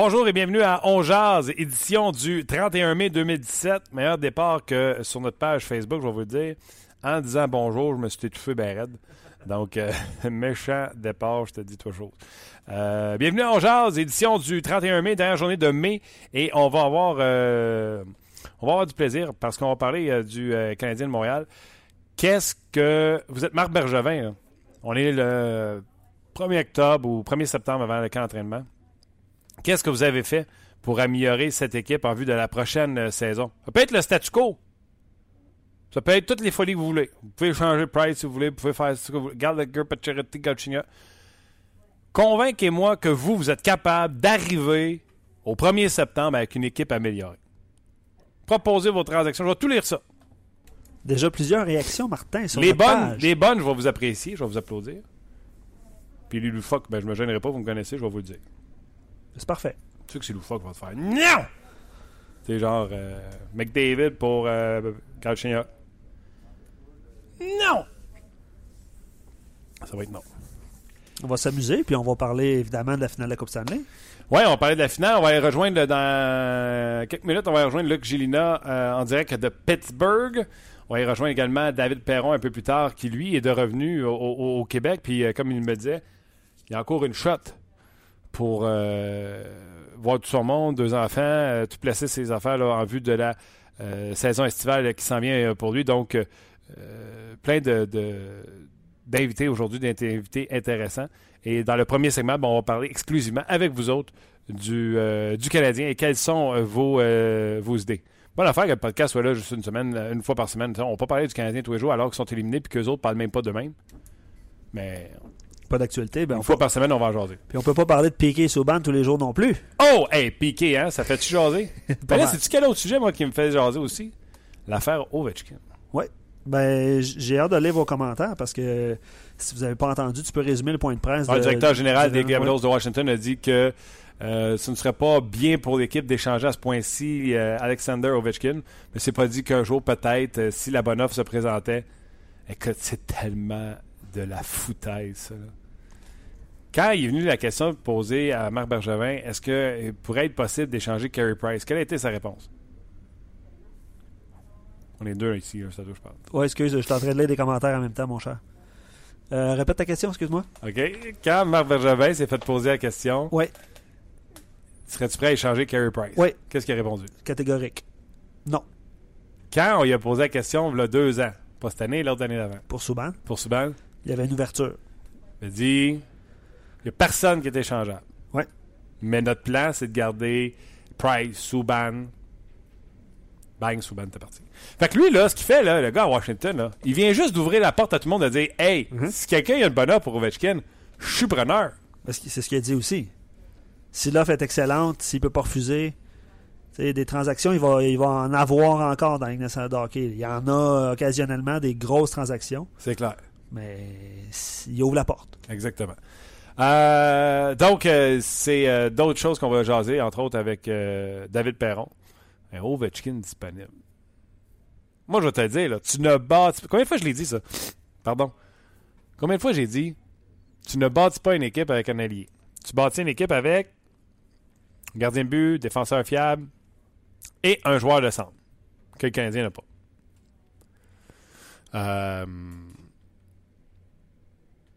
Bonjour et bienvenue à On Jazz, édition du 31 mai 2017. Meilleur départ que sur notre page Facebook, je vais vous le dire. En disant bonjour, je me suis étouffé ben raide. Donc, euh, méchant départ, je te dis chose. Euh, bienvenue à On Jazz, édition du 31 mai, dernière journée de mai. Et on va avoir, euh, on va avoir du plaisir parce qu'on va parler euh, du Canadien de Montréal. Qu'est-ce que... Vous êtes Marc Bergevin. là. On est le 1er octobre ou 1er septembre avant le camp d'entraînement. Qu'est-ce que vous avez fait pour améliorer cette équipe en vue de la prochaine euh, saison? Ça peut être le statu quo. Ça peut être toutes les folies que vous voulez. Vous pouvez changer Price si vous voulez. Vous pouvez faire ce que vous voulez. Gallagher, Pacioretty. Convainquez-moi que vous, vous êtes capable d'arriver au 1er septembre avec une équipe améliorée. Proposez vos transactions. Je vais tout lire ça. Déjà plusieurs réactions, Martin, sur Les bonnes, page. les bonnes, je vais vous apprécier. Je vais vous applaudir. Puis les loufoques, ben, je me gênerai pas. Vous me connaissez, je vais vous le dire. C'est parfait. Tu sais que c'est loufoque va te faire Non! C'est genre euh, McDavid pour euh, Galchenyuk. Non! Ça va être non. On va s'amuser, puis on va parler évidemment de la finale de la Coupe Stanley. Ouais, on va parler de la finale. On va aller rejoindre dans quelques minutes. On va aller rejoindre Luc Gélina euh, en direct de Pittsburgh. On va y rejoindre également David Perron un peu plus tard, qui lui est de revenu au, au- au Québec. Puis, euh, comme il me disait, il y a encore une shot pour euh, voir tout son monde, deux enfants, euh, tout placer ses affaires en vue de la euh, saison estivale qui s'en vient pour lui. Donc, plein de, de- d'invités aujourd'hui, d'invités intéressants. Et dans le premier segment, on va parler exclusivement avec vous autres du, Canadien et quelles sont vos, idées? Bonne affaire que le podcast soit là juste une semaine, une fois par semaine. On ne va pas parler du Canadien tous les jours alors qu'ils sont éliminés puis qu'eux autres ne parlent même pas d'eux-mêmes. Mais Pas d'actualité. Ben une fois peut... par semaine, on va en jaser. Puis on peut pas parler de Piqué et Souban tous les jours non plus. Oh! Hey, Piqué, hein? Ça fait-tu jaser? Ben là, c'est-tu quel autre sujet, moi, qui me fait jaser aussi? L'affaire Ovechkin. Ben, j- j'ai hâte de lire vos commentaires parce que si vous n'avez pas entendu, tu peux résumer le point de presse. Ah, de- le directeur général des Capitals de Washington a dit que euh, ce ne serait pas bien pour l'équipe d'échanger à ce point-ci euh, Alexander Ovechkin, mais c'est pas dit qu'un jour, peut-être, euh, si la bonne offre se présentait, écoute, c'est tellement de la foutaise, ça. là. Quand il est venu la question posée à Marc Bergevin, est-ce qu'il pourrait être possible d'échanger Carey Price? Quelle a été sa réponse? On est deux ici, ça je parle. Ouais, excuse, je suis en train de lire des commentaires en même temps, mon cher. Euh, répète ta question, excuse-moi. OK? Quand Marc Bergevin s'est fait poser la question, Ouais, serais-tu prêt à échanger Carey Price? Ouais. Qu'est-ce qu'il a répondu? catégorique. Non, Quand on lui a posé la question, il y a deux ans, pas cette année, l'autre année d'avant, pour Souban, pour Subban, il y avait une ouverture. il a dit n'y a personne qui est échangeable. Ouais. Mais notre plan, c'est de garder Price, Subban. Bang, Subban était parti. Fait que lui, là, ce qu'il fait, là, le gars à Washington, là, il vient juste d'ouvrir la porte à tout le monde de dire Hey, Mhm. si quelqu'un a une bonne offre pour Ovechkin, je suis preneur. C'est ce qu'il a dit aussi. Si l'offre est excellente, s'il peut pas refuser, tu sais, des transactions, il va, il va en avoir encore dans de hockey. Il y en a occasionnellement des grosses transactions, C'est clair. mais il ouvre la porte. Exactement. Euh, donc, euh, c'est euh, d'autres choses qu'on va jaser, entre autres avec David Perron. Un Ovechkin disponible. Moi, je vais te le dire, là, tu ne bâtis... Combien de fois je l'ai dit, ça? Pardon. Combien de fois j'ai dit, tu ne bâtis pas une équipe avec un allié? Tu bâtis une équipe avec gardien de but, défenseur fiable et un joueur de centre que le Canadien n'a pas. Euh,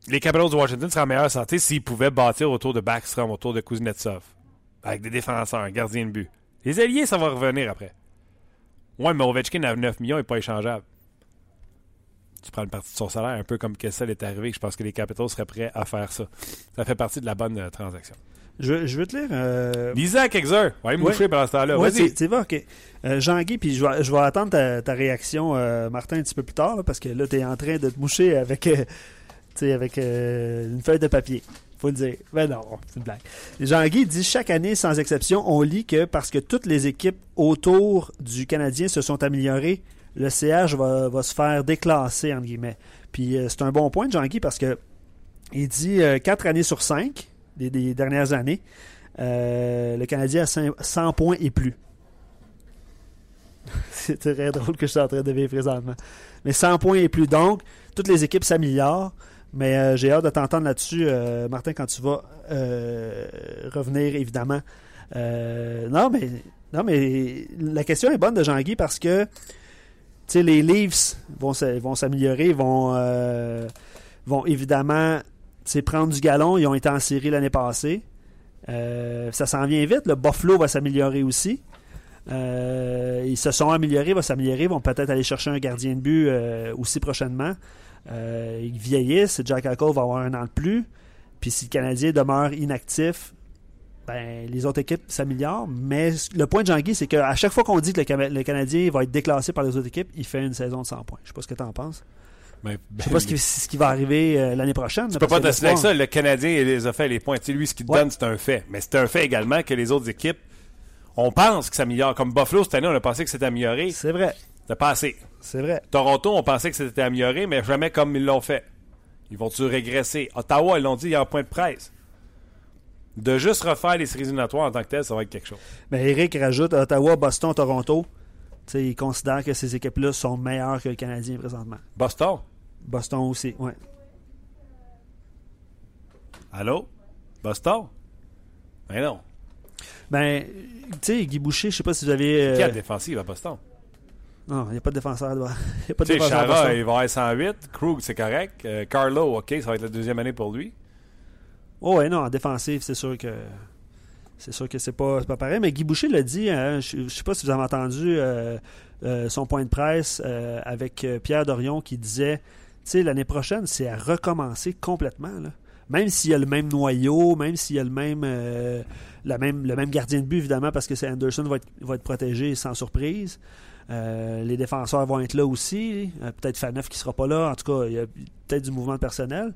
les Capitals de Washington seraient en meilleure santé s'ils pouvaient bâtir autour de Backstrom, autour de Kuznetsov, avec des défenseurs, un gardien de but. Les alliés, ça va revenir après. Ouais, mais Ovechkin à 9 millions n'est pas échangeable. Tu prends une partie de son salaire, un peu comme Kessel est arrivé. Je pense que les Capitals seraient prêts à faire ça. Ça fait partie de la bonne euh, transaction. Je, je veux te lire. Euh... Quelques heures. Va aller me Ouais. moucher pendant ce temps-là. Ouais, Vas-y. tu vas, ok. Euh, Jean-Guy, puis je vais, je vais attendre ta, ta réaction, euh, Martin, un petit peu plus tard, là, parce que là, tu es en train de te moucher avec, sais, avec euh, une feuille de papier. Faut le dire. Ben non, c'est une blague. Jean-Guy dit chaque année, sans exception, on lit que parce que toutes les équipes autour du Canadien se sont améliorées, le CH va, se faire déclasser, entre guillemets. Puis euh, c'est un bon point de Jean-Guy parce que il dit euh, quatre années sur cinq des, dernières années, euh, le Canadien a 100 100 points et plus. C'est très drôle que je suis en train de vivre présentement. Mais 100 points et plus. Donc, toutes les équipes s'améliorent. Mais euh, j'ai hâte de t'entendre là-dessus, euh, Martin, quand tu vas euh, revenir, évidemment. Non, mais non, mais la question est bonne de Jean-Guy parce que les Leafs vont, vont s'améliorer, vont, vont évidemment prendre du galon. Ils ont été en série l'année passée. Ça s'en vient vite. Le Buffalo va s'améliorer aussi. Ils se sont améliorés, vont s'améliorer, vont peut-être aller chercher un gardien de but aussi prochainement. Euh, ils vieillissent, Jack Eichel va avoir un an de plus. Puis si le Canadien demeure inactif, ben, les autres équipes s'améliorent. Mais le point de Jean-Guy, c'est qu'à chaque fois qu'on dit que le, Cana- le Canadien va être déclassé par les autres équipes, il fait une saison de 100 points. Je sais pas ce que tu en penses. Ben, Je sais pas ce qui, ce qui va arriver euh, l'année prochaine. Tu peux pas t'assurer avec ça. Le Canadien, il les a fait les points. Tu sais, lui, ce qu'il te Ouais. donne, c'est un fait. Mais c'est un fait également que les autres équipes, on pense que ça améliore. Comme Buffalo, cette année, on a pensé que c'était amélioré. C'est vrai. C'est pas assez. C'est vrai. Toronto, on pensait que c'était amélioré, mais jamais comme ils l'ont fait. Ils vont-tu régresser? Ottawa, ils l'ont dit, il y a un point de presse. De juste refaire les séries éliminatoires en tant que tel, ça va être quelque chose. Mais Eric rajoute Ottawa, Boston, Toronto. Tu sais, il considère que ces équipes-là sont meilleures que le Canadien présentement. Boston? Boston aussi, ouais. Allô? Boston? Ben non. Ben, tu sais, Guy Boucher, je sais pas si vous avez. euh, Qui a la défensive à Boston? Non, il n'y a pas de défenseur. Il n'y a pas de défenseur. Chara, il va avoir 108. Krug, c'est correct. Euh, Carlo, OK, ça va être la deuxième année pour lui. Oh, ouais, non, en défensive, c'est sûr que. C'est sûr que c'est pas, pas pareil. Mais Guy Boucher l'a dit, hein, je ne sais pas si vous avez entendu euh, euh, son point de presse avec Pierre Dorion qui disait Tu sais, l'année prochaine, c'est à recommencer complètement. là. Même s'il y a le même noyau, même s'il y a le même, la même, le même gardien de but, évidemment, parce que c'est Anderson va être, va être protégé sans surprise. Euh, les défenseurs vont être là aussi. Euh, peut-être Faneuf qui sera pas là. En tout cas, il y a peut-être du mouvement de personnel.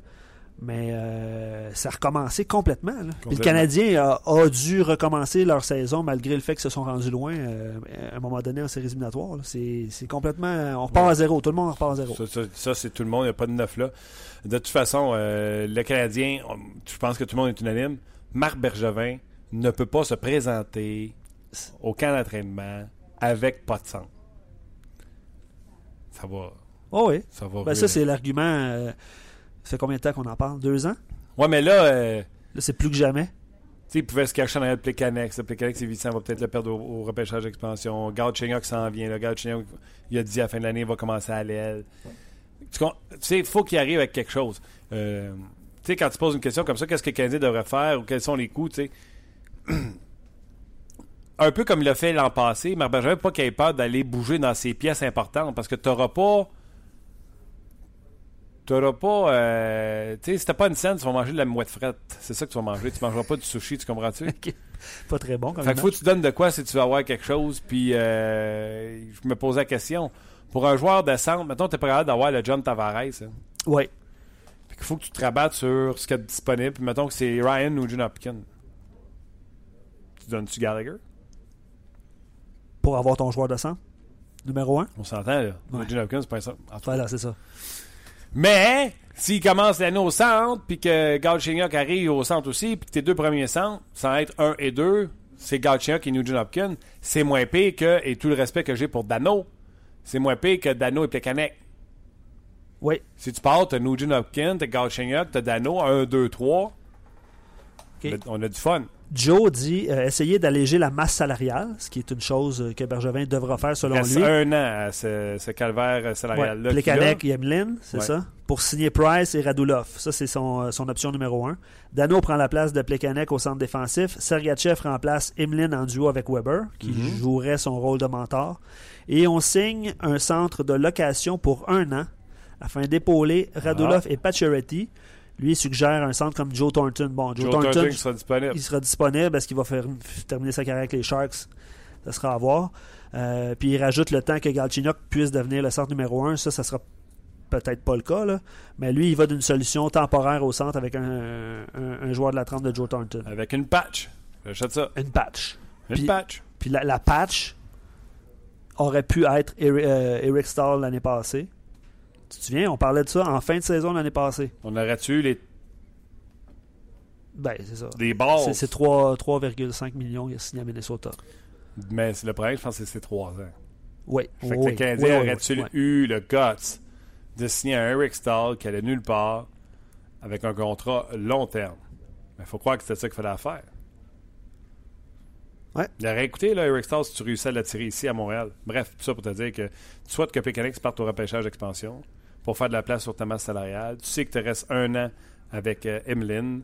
Mais euh, ça a recommencé complètement. là. Puis le. Canadien a, a dû recommencer leur saison malgré le fait qu'ils se sont rendus loin à un moment donné en séries éliminatoires. C'est c'est complètement. On repart Ouais. à zéro. Tout le monde repart à zéro. Ça, ça- ça, c'est tout le monde, il n'y a pas de neuf là. De toute façon, le Canadien, je pense que tout le monde est unanime. Marc Bergevin ne peut pas se présenter au camp d'entraînement avec pas de sang. Ça va. Oh oui. Ça va. Ben, ça, c'est l'argument. euh, ça fait combien de temps qu'on en parle? Deux ans? Ouais, mais là, euh, Là, c'est plus que jamais. tu sais, il pouvait se cacher dans le Plecanex. Le Plecanex, c'est Vicent, on va peut-être le perdre au, au repêchage d'expansion. Gauthier qui s'en vient. Là. Gauthier, il a dit à la fin de l'année, il va commencer à l'aile. Tu sais, il faut qu'il arrive avec quelque chose. Euh, tu sais, quand tu poses une question comme ça, qu'est-ce que le Canadien devrait faire ou quels sont les coups, tu sais? Un peu comme il l'a fait l'an passé, Marc Bergevin, pas qu'il ait peur d'aller bouger dans ses pièces importantes parce que tu n'auras pas. Tu n'auras pas. euh, tu sais, si t'as pas une scène, tu vas manger de la mouette frette. C'est ça que tu vas manger. Tu mangeras pas du sushi, tu comprends-tu? Pas très bon. Quand Fait que faut que tu donnes de quoi si tu veux avoir quelque chose. Puis euh, je me posais la question. Pour un joueur de centre, mettons, t'es pas capable d'avoir le John Tavares. Hein. Oui. Fait qu'il faut que tu te rabattes sur ce qu'il y a de disponible. Puis mettons que c'est Ryan ou John Hopkins. Tu donnes-tu Gallagher? Pour avoir ton joueur de centre. Numéro un? On s'entend, là. Ouais. Hopkins, c'est pas cas. Voilà, c'est ça. Mais, s'il commence l'année au centre, puis que Galchenyuk arrive au centre aussi, puis que tes deux premiers centres, sans être un et deux, c'est Galchenyuk et Nugent Hopkins, c'est moins pire que, et tout le respect que j'ai pour Dano, c'est moins pire que Dano et Plekanec. Oui. Si tu pars, t'as Nugent Hopkins, t'as Galchenyuk, t'as Dano, 1, 2, 3. Ok. On a du fun. Joe dit euh, essayer d'alléger la masse salariale, ce qui est une chose euh, que Bergevin devra faire selon reste lui. un an à ce, ce calvaire salarial-là. Ouais. Plekanec c'est Ouais. ça? Pour signer Price et Radulov. Ça, c'est son, euh, son option numéro un. Dano prend la place de Plekanec au centre défensif. Sergachev remplace Emeline en duo avec Weber, qui Mhm. jouerait son rôle de mentor. Et on signe un centre de location pour un an afin d'épauler Radulov Ah. et Pacioretty. Lui, il suggère un centre comme Joe Thornton. Bon, Joe, Joe Thornton, sera disponible. il sera disponible parce qu'il va faire terminer sa carrière avec les Sharks. Ça sera à voir. Euh, puis il rajoute le temps que Galchenyuk puisse devenir le centre numéro 1. Ça, ça sera peut-être pas le cas. Là. Mais lui, il va d'une solution temporaire au centre avec un, un- un joueur de la trempe de Joe Thornton. Avec une patch. J'achète ça. Une patch. Une Puis- patch. Puis la, la patch aurait pu être Eric, euh, Eric Stahl l'année passée. Tu te souviens, on parlait de ça en fin de saison l'année passée. On aurait eu les, Ben, c'est ça. des balles. C'est- C'est 3 3,5 millions qu'il a signé à Minnesota. Mais le problème, je pense que c'est 3 ans. Oui. Fait que oui, le Canadien oui, aurait-tu oui. eu le guts de signer un Eric Stahl qui allait nulle part avec un contrat long terme? Il faut croire que c'était ça qu'il fallait faire. Ouais. Il aurait écouté là, Eric Stahl si tu réussis à l'attirer ici à Montréal. Bref, tout ça pour te dire que tu souhaites que Pécanix parte au repêchage d'expansion pour faire de la place sur ta masse salariale. Tu sais que tu restes un an avec euh, Emeline.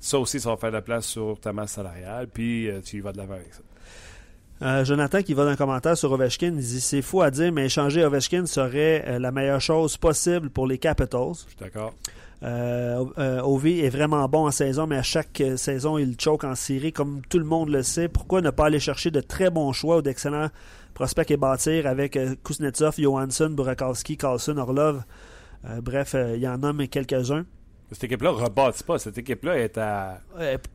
Ça aussi, ça va faire de la place sur ta masse salariale. Puis euh, tu y vas de l'avant avec ça. Euh, Jonathan qui va d'un commentaire sur Ovechkin, il dit c'est fou à dire, mais échanger Ovechkin serait euh, la meilleure chose possible pour les Capitals. Je suis d'accord. Ovi est vraiment bon en saison, mais à chaque saison, il choke en série, comme tout le monde le sait. Pourquoi ne pas aller chercher de très bons choix ou d'excellents prospects et bâtir avec euh, Kuznetsov, Johansson, Burakowski, Carlson, Orlov Euh, Bref, euh, il y en a quelques-uns. Cette équipe-là ne rebâtit pas. Cette équipe-là est à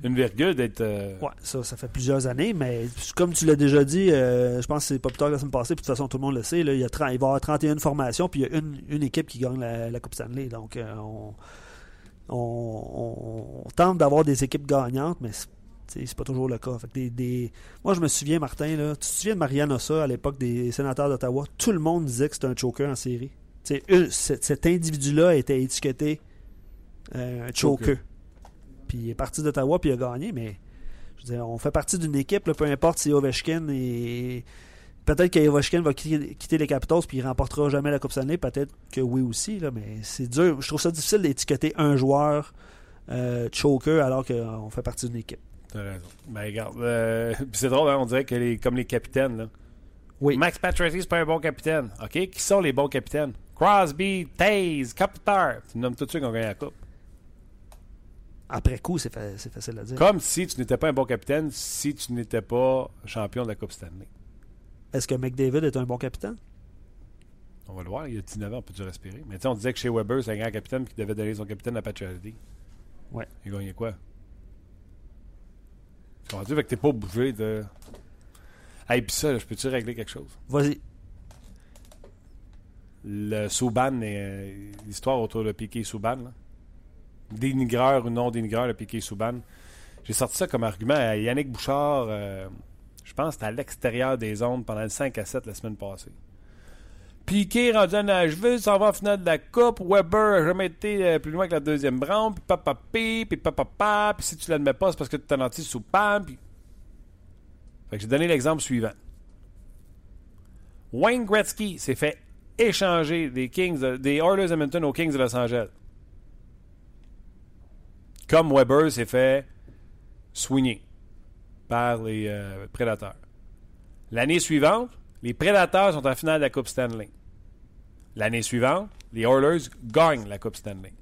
une virgule d'être. euh, Ouais, ça, ça fait plusieurs années, mais comme tu l'as déjà dit, euh, je pense que c'est pas plus tard que la semaine passée, puis de toute façon, tout le monde le sait, là, il, y a 30 il va y avoir 31 formations, puis il y a une, une équipe qui gagne la, la Coupe Stanley. Donc, euh, on, on- on tente d'avoir des équipes gagnantes, mais c'est pas toujours le cas. Fait que des, des- Moi, je me souviens, Martin, là, tu te souviens de Marianne Ossa à l'époque des sénateurs d'Ottawa? Tout le monde disait que c'était un choker en série. Eux, cet individu-là était étiqueté euh, un choker. Choker. Puis il est parti d'Ottawa, puis il a gagné, mais je veux dire, on fait partie d'une équipe, là, peu importe si Ovechkin et peut-être que Ovechkin va quitter, quitter les Capitals puis il remportera jamais la Coupe Stanley, peut-être que oui aussi, là, mais c'est dur. Je trouve ça difficile d'étiqueter un joueur euh, choker alors qu'on fait partie d'une équipe. T'as raison. Ben, regarde. euh, c'est drôle, hein, on dirait que les, comme les capitaines. Là. Oui. Max Pacioretty, c'est pas un bon capitaine. OK? Qui sont les bons capitaines? Crosby, Taze, Kopitar. Tu nommes tous ceux qui ont gagné la Coupe. Après coup, c'est fa- c'est facile à dire. Comme si tu n'étais pas un bon capitaine si tu n'étais pas champion de la Coupe Stanley. Est-ce que McDavid est un bon capitaine? On va le voir. Il y a 19 ans, on peut-tu respirer. Mais tu sais, on disait que chez Weber, c'est un grand capitaine qui devait donner son capitaine à Pacioretty. Ouais. Il gagné quoi? Tu comprends-tu? Fait que t'es pas obligé de... Hey, pis ça, là, je peux-tu régler quelque chose? Vas-y. le Souban et euh, l'histoire autour de Piqué Souban. là. Dénigreur ou non dénigreur, le Piqué Souban. J'ai sorti ça comme argument à Yannick Bouchard, euh, je pense que c'était à l'extérieur des zones pendant le 5 à 7 la semaine passée. Piqué rendu à Nashville, s'en va en finale de la Coupe. Weber a jamais été euh, plus loin que la deuxième ronde. Puis papa pi, puis papa pa, puis si tu l'admets pas, c'est parce que tu t'as nanti Souban. Puis... Fait que j'ai donné l'exemple suivant. Wayne Gretzky s'est fait échanger des Kings, de- des Oilers aux Kings de Los Angeles. Comme Weber s'est fait soigner par les euh, Prédateurs. L'année suivante, les Prédateurs sont en finale de la Coupe Stanley. L'année suivante, les Oilers gagnent la Coupe Stanley.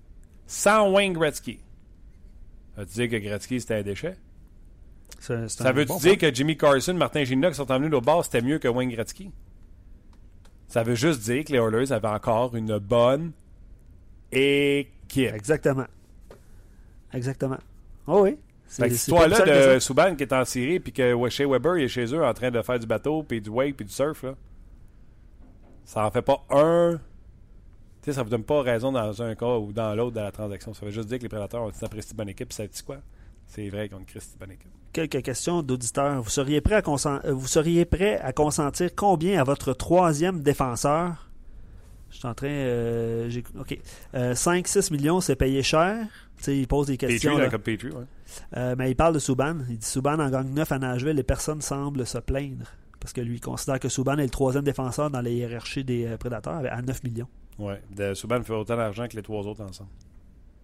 Sans Wayne Gretzky. Ça veut dire que Gretzky, c'était un déchet? C'est- c'est Ça un veut bon dire que Jimmy Carson, Martin qui sont emmenés au bord, c'était mieux que Wayne Gretzky? Ça veut juste dire que les Oilers avaient encore une bonne équipe. Exactement. Exactement. Oh oui. Cette histoire-là de ça. Subban qui est en Syrie puis que chez Weber il est chez eux en train de faire du bateau puis du wake puis du surf là. Ça en fait pas un tu sais ça vous donne pas raison dans un cas ou dans l'autre de la transaction. Ça veut juste dire que les prédateurs ont une Christy bonne équipe, puis ça dit quoi? C'est vrai qu'on a une bonne équipe. Quelques questions d'auditeurs. Vous seriez prêt à euh, vous seriez prêt à consentir combien à votre troisième défenseur? Je suis en train. euh, ok. 5-6 millions, c'est payé cher. Sais, il pose des questions. Petrie, là. là, comme Petrie, ouais. Euh, mais il parle de Souban. Il dit Souban en gagne 9 à Nashville et personne semble se plaindre. Parce que lui, il considère que Souban est le troisième défenseur dans la hiérarchie des euh, prédateurs à 9 millions. Ouais, de Subban fait autant d'argent que les trois autres ensemble.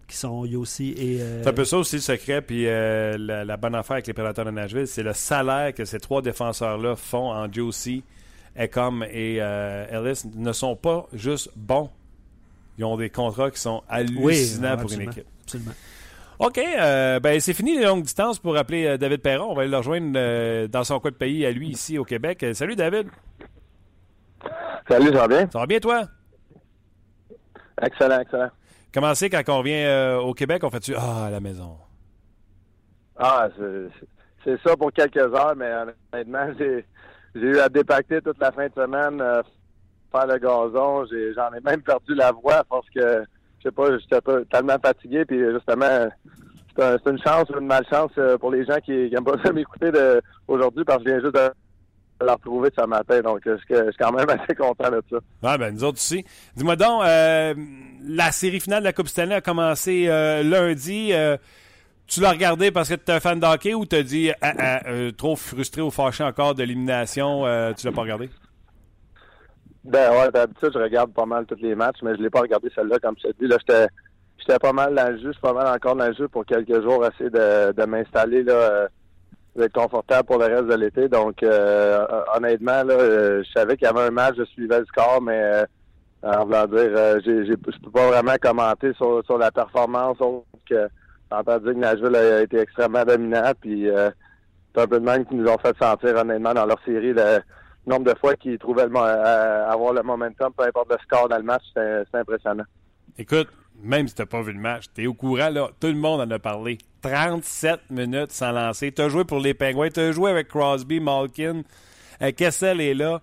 Qui sont Yossi et. euh, C'est un peu ça aussi le secret, puis la, la bonne affaire avec les prédateurs de Nashville, c'est le salaire que ces trois défenseurs-là font en Josie, Ecom et Ellis ne sont pas juste bons. Ils ont des contrats qui sont hallucinants Oui, pour une équipe. Absolument. OK, euh, ben c'est fini les longues distances pour appeler euh, David Perron. On va aller le rejoindre euh, dans son coin de pays à lui, ici au Québec. Euh, salut David. Salut, ça va bien? Ça va bien toi? Excellent, excellent. Comment c'est quand on revient euh, au Québec, on fait-tu Ah, à la maison? Ah, c'est- ça pour quelques heures, mais honnêtement, j'ai j'ai eu à dépacter toute la fin de semaine, euh, faire le gazon. J'en ai, même perdu la voix parce que, je sais pas, j'étais tellement fatigué. Puis justement, c'est un- une chance ou une malchance euh, pour les gens qui n'aiment pas ça m'écouter aujourd'hui parce que je viens juste de la retrouver ce matin. Donc, euh, je je suis quand même assez content de ça. Ah, ben nous autres aussi. Dis-moi donc, euh, la série finale de la Coupe Stanley a commencé lundi. Tu l'as regardé parce que tu es un fan de hockey ou t'as dit ah, ah, trop frustré ou fâché encore de l'élimination, tu l'as pas regardé? Ben ouais, d'habitude, je regarde pas mal tous les matchs, mais je l'ai pas regardé celle-là, comme je te dis. Là, j'étais j'étais pas mal dans le jeu, je suis pas mal encore dans le jeu pour quelques jours, essayer de, de m'installer là, euh, d'être confortable pour le reste de l'été. Donc euh, honnêtement, là, euh, je savais qu'il y avait un match, je suivais le score, mais euh, en voulant dire, euh, j'ai, j'ai, je peux pas vraiment commenter sur, sur la performance, autre que entendu que Nashville a été extrêmement dominant, puis euh, c'est un peu de même qui nous ont fait sentir honnêtement dans leur série nombre de fois qu'ils trouvaient le, euh, avoir le momentum, peu importe le score dans le match, c'est impressionnant. Écoute, même si t'as pas vu le match, t'es au courant, là, tout le monde en a parlé. 37 minutes sans lancer. T'as joué pour les Penguins, t'as joué avec Crosby, Malkin, euh, Kessel est là.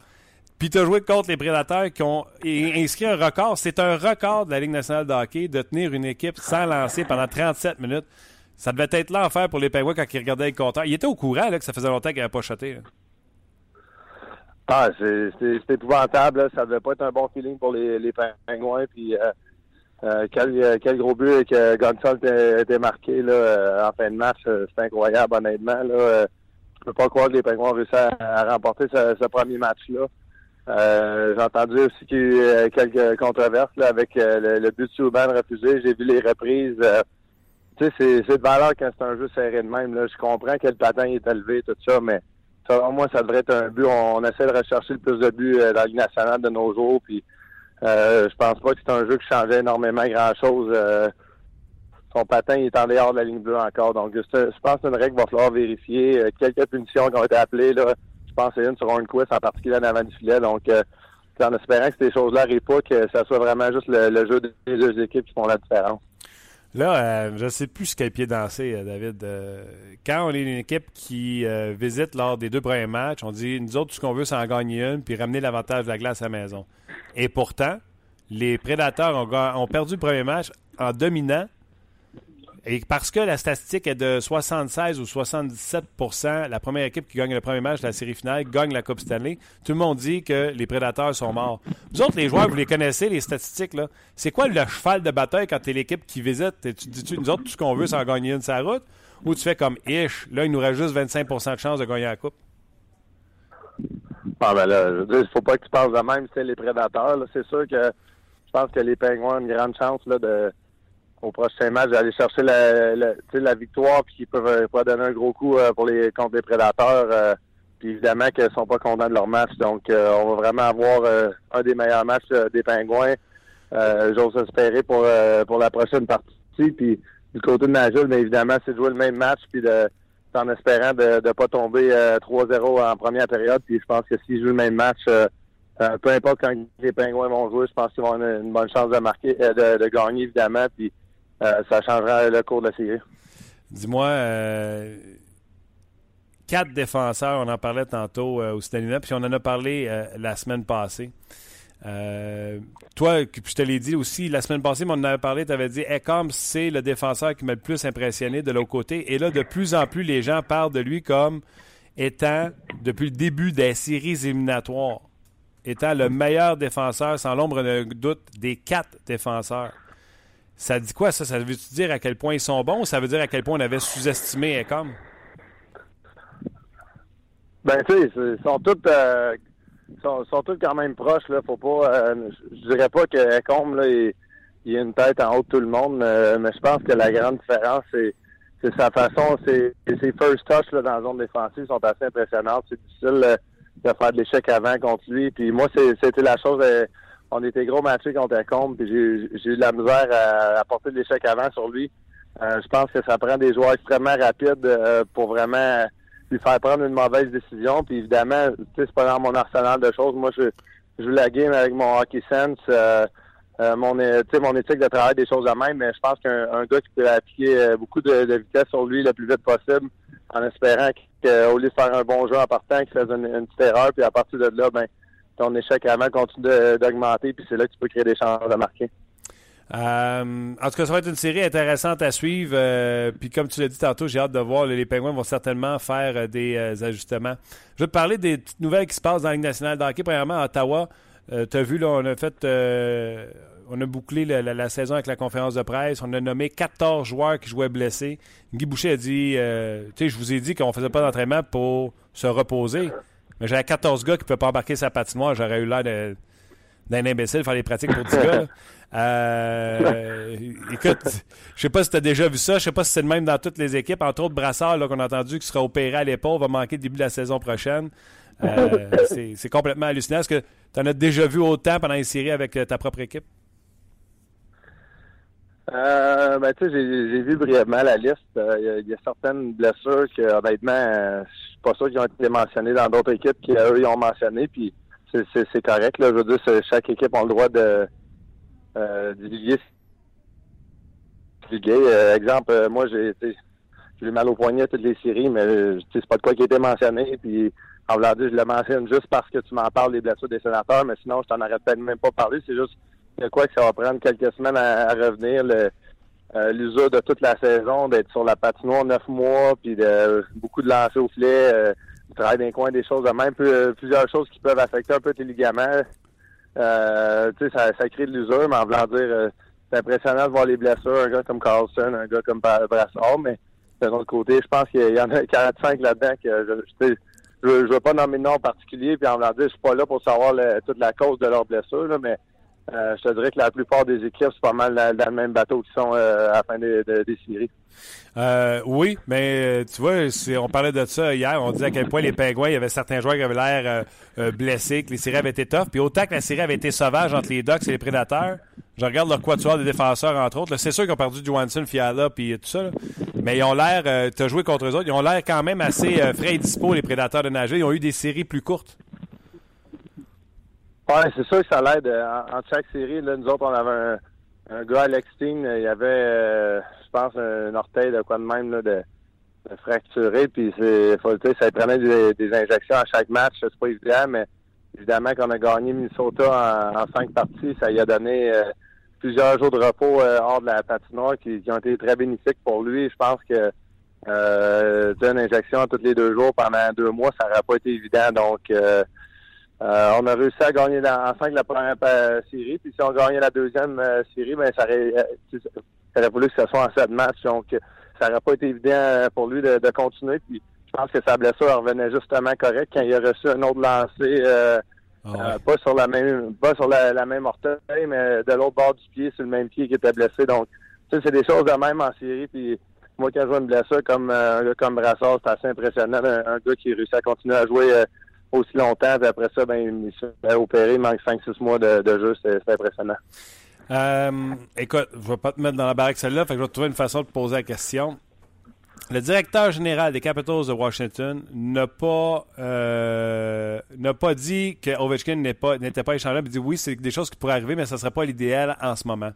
Puis t'as joué contre les Prédateurs qui ont inscrit un record. C'est un record de la Ligue nationale de hockey de tenir une équipe sans lancer pendant 37 minutes. Ça devait être l'enfer pour les Penguins quand ils regardaient le compteur. Il était au courant là, que ça faisait longtemps qu'il n'avait pas shoté. là. Ah, c'est épouvantable. là. Ça devait pas être un bon feeling pour les, les pingouins. Puis euh, euh, quel, euh, quel gros but que Gonçalves était, était marqué là, euh, en fin de match. C'est incroyable, honnêtement. Là. Je peux pas croire que les pingouins ont réussi à, remporter ce, ce premier match-là. Euh, J'ai entendu aussi qu'il y a eu quelques controverses là, avec le, but de Souban refusé. J'ai vu les reprises. tu sais, c'est c'est de valeur quand c'est un jeu serré de même. Là. Je comprends que le patin est élevé, tout ça, mais selon moi, ça devrait être un but. On, essaie de rechercher le plus de buts euh, dans la Ligue nationale de nos jours. Puis euh, je pense pas que c'est un jeu qui changeait énormément grand-chose. Euh, son patin il est en dehors de la ligne bleue encore. Donc, je, je pense que c'est une règle va falloir vérifier. Euh, quelques punitions qui ont été appelées, là, je pense c'est une sur une quest en particulier en avant du filet. Donc, euh, en espérant que ces choses-là n'arrivent pas, que ça soit vraiment juste le, le jeu des deux équipes qui font la différence. Là, euh, je ne sais plus ce qu'est pied dansé, euh, David. Euh, quand on est une équipe qui visite lors des deux premiers matchs, on dit nous autres, tout ce qu'on veut, c'est en gagner une puis ramener l'avantage de la glace à la maison. Et pourtant, les Prédateurs ont perdu le premier match en dominant. Et parce que la statistique est de 76 ou 77% la première équipe qui gagne le premier match de la série finale gagne la Coupe Stanley. Tout le monde dit que les Prédateurs sont morts. Vous autres, les joueurs, vous les connaissez, les statistiques. là. C'est quoi le cheval de bataille quand tu es l'équipe qui visite? Tu dis-tu, nous autres, tout ce qu'on veut, c'est en gagner une la route? Ou tu fais comme Ish, là, il nous reste juste 25% de chance de gagner la Coupe? Ah ben là, je veux dire, faut pas que tu penses de même, c'est les prédateurs. C'est sûr que je pense que les Pingouins ont une grande chance là, de au prochain match d'aller chercher la, la, la victoire puis qu'ils peuvent pas donner un gros coup euh, pour les contre les prédateurs. euh, puis évidemment qu'ils sont pas contents de leur match. Donc euh, on va vraiment avoir euh, un des meilleurs matchs euh, des Pingouins. J'ose espérer pour pour la prochaine partie. Puis du côté de Nashville, mais évidemment, c'est jouer le même match puis de en espérant de ne pas tomber euh, 3-0 en première période. Puis je pense que s'ils jouent le même match, peu importe quand les Pingouins vont jouer, je pense qu'ils vont avoir une, bonne chance de marquer, de, de gagner évidemment. Puis ça changera le cours de la série. Dis-moi, euh, quatre défenseurs, on en parlait tantôt euh, au Stanley, puis on en a parlé euh, la semaine passée. Euh, toi, je te l'ai dit aussi la semaine passée, mais on en avait parlé, tu avais dit Ecom, c'est le défenseur qui m'a le plus impressionné de l'autre côté. Et là, de plus en plus, les gens parlent de lui comme étant, depuis le début des séries éliminatoires, étant le meilleur défenseur, sans l'ombre d'un doute, des quatre défenseurs. Ça dit quoi, ça? Ça veut-tu dire à quel point ils sont bons ou ça veut dire à quel point on avait sous-estimé Ecom? Ben, tu sais, ils sont tous, euh, sont, sont tous quand même proches. Là. Faut pas, euh, je dirais pas que Ecom, là, il, a une tête en haut de tout le monde, mais je pense que la grande différence, c'est sa façon, ses first touch dans la zone défensive sont assez impressionnantes. C'est difficile euh, de faire de l'échec avant contre lui. Puis moi, c'était la chose. euh, on était gros matchés contre Ecom, puis j'ai eu de la misère à, à porter de l'échec avant sur lui. je pense que ça prend des joueurs extrêmement rapides pour vraiment lui faire prendre une mauvaise décision. Puis évidemment, c'est pas dans mon arsenal de choses. Moi, je, je joue la game avec mon hockey sense. Euh, mon, mon éthique de travail, des choses à même, mais je pense qu'un gars qui peut appliquer euh, beaucoup de, vitesse sur lui le plus vite possible, en espérant qu'au lieu de faire un bon jeu en partant, qu'il fasse une, petite erreur, puis à partir de là, ben, ton échec avant continue d'augmenter, puis c'est là que tu peux créer des chances de marquer. Euh, en tout cas, ça va être une série intéressante à suivre. puis comme tu l'as dit tantôt, j'ai hâte de voir. Les Penguins vont certainement faire des ajustements. Je vais te parler des petites nouvelles qui se passent dans la Ligue nationale de hockey. Premièrement, à Ottawa, tu as vu, là, on a fait on a bouclé la, saison avec la conférence de presse. On a nommé 14 joueurs qui jouaient blessés. Guy Boucher a dit euh, Tu sais, je vous ai dit qu'on faisait pas d'entraînement pour se reposer. Mais j'avais 14 gars qui ne pouvaient pas embarquer sa patinoire. J'aurais eu l'air d'un imbécile faire les pratiques pour 10 gars. Euh, écoute, je sais pas si tu as déjà vu ça. Je sais pas si c'est le même dans toutes les équipes. Entre autres, Brassard, qu'on a entendu, qui sera opéré à l'épaule, va manquer le début de la saison prochaine. Euh, c'est complètement hallucinant. Est-ce que tu en as déjà vu autant pendant les séries avec ta propre équipe? Euh, ben, tu sais, j'ai vu brièvement la liste. Euh, il y, a certaines blessures que, honnêtement, euh, suis pas sûr qu'ils ont été mentionnées dans d'autres équipes qui, eux, ils ont mentionné. Puis, c'est correct. Là, je veux dire, chaque équipe a le droit de euh, divulguer. Euh, exemple, moi, j'ai j'ai mal au poignet toutes les séries, mais c'est pas de quoi qui a été mentionné. Puis, en voulant dire, je le mentionne juste parce que tu m'en parles des blessures des sénateurs, mais sinon, je t'en arrête peut-être même pas parler. C'est juste quoi que ça va prendre quelques semaines à, revenir. Euh, l'usure de toute la saison, d'être sur la patinoire neuf mois, puis de beaucoup de lancers au filet, euh, du travail d'un coin, des choses de même, euh, plusieurs choses qui peuvent affecter un peu tes ligaments. Euh, tu sais, ça, ça crée de l'usure, mais en voulant dire, c'est impressionnant de voir les blessures, un gars comme Carlson, un gars comme Brassard, mais de l'autre côté, je pense qu'il y en a 45 là-dedans que je, je, veux pas nommer de nom en particulier, puis en voulant dire, je suis pas là pour savoir toute la cause de leur blessure, là, mais euh, je te dirais que la plupart des équipes, c'est pas mal dans, le même bateau qui sont euh, à la fin des, séries. Euh, oui, mais tu vois, on parlait de ça hier. On disait à quel point les Pingouins, il y avait certains joueurs qui avaient l'air blessés, que les séries avaient été tough. Puis autant que la série avait été sauvage entre les Ducks et les Prédateurs, je regarde leur quatuor des défenseurs, entre autres. C'est sûr qu'ils ont perdu Johansson, Fiala, puis tout ça. Mais ils ont l'air, tu as joué contre eux autres, ils ont l'air quand même assez frais et dispo, les Prédateurs de nager. Ils ont eu des séries plus courtes. C'est sûr que ça l'aide. Euh, en, chaque série, là, nous autres, on avait un, gars, Alex Steen, il avait, euh, je pense, un orteil de quoi de même là, de, fracturé. Puis faut ça prenait des, injections à chaque match. C'est pas évident, mais évidemment qu'on a gagné Minnesota en, cinq parties, ça lui a donné euh, plusieurs jours de repos hors de la patinoire qui, ont été très bénéfiques pour lui. Je pense que euh, une injection tous les deux jours pendant deux mois, ça n'aurait pas été évident. Donc euh, on a réussi à gagner en cinq la première euh, série, puis si on gagnait la deuxième euh, série, ben ça aurait, ça aurait voulu que ce soit en sept matchs, donc ça n'aurait pas été évident pour lui de, continuer. Puis je pense que sa blessure revenait justement correct quand il a reçu un autre lancé, ah pas sur la même, pas sur la, même orteil, mais de l'autre bord du pied, sur le même pied qui était blessé. Donc, c'est des choses de même en série. Puis moi, quand je vois une blessure comme un gars comme Brassard, c'est assez impressionnant. Un, gars qui réussit à continuer à jouer aussi longtemps. Puis après ça, ben, il s'est opéré, il manque 5-6 mois de, jeu. C'est impressionnant. Euh, écoute, je ne vais pas te mettre dans la barre celle-là, fait que je vais trouver une façon de poser la question. Le directeur général des Capitals de Washington n'a pas euh, pas dit que Ovechkin n'était pas, pas échangeable. Il dit oui, c'est des choses qui pourraient arriver, mais ça ne serait pas l'idéal en ce moment.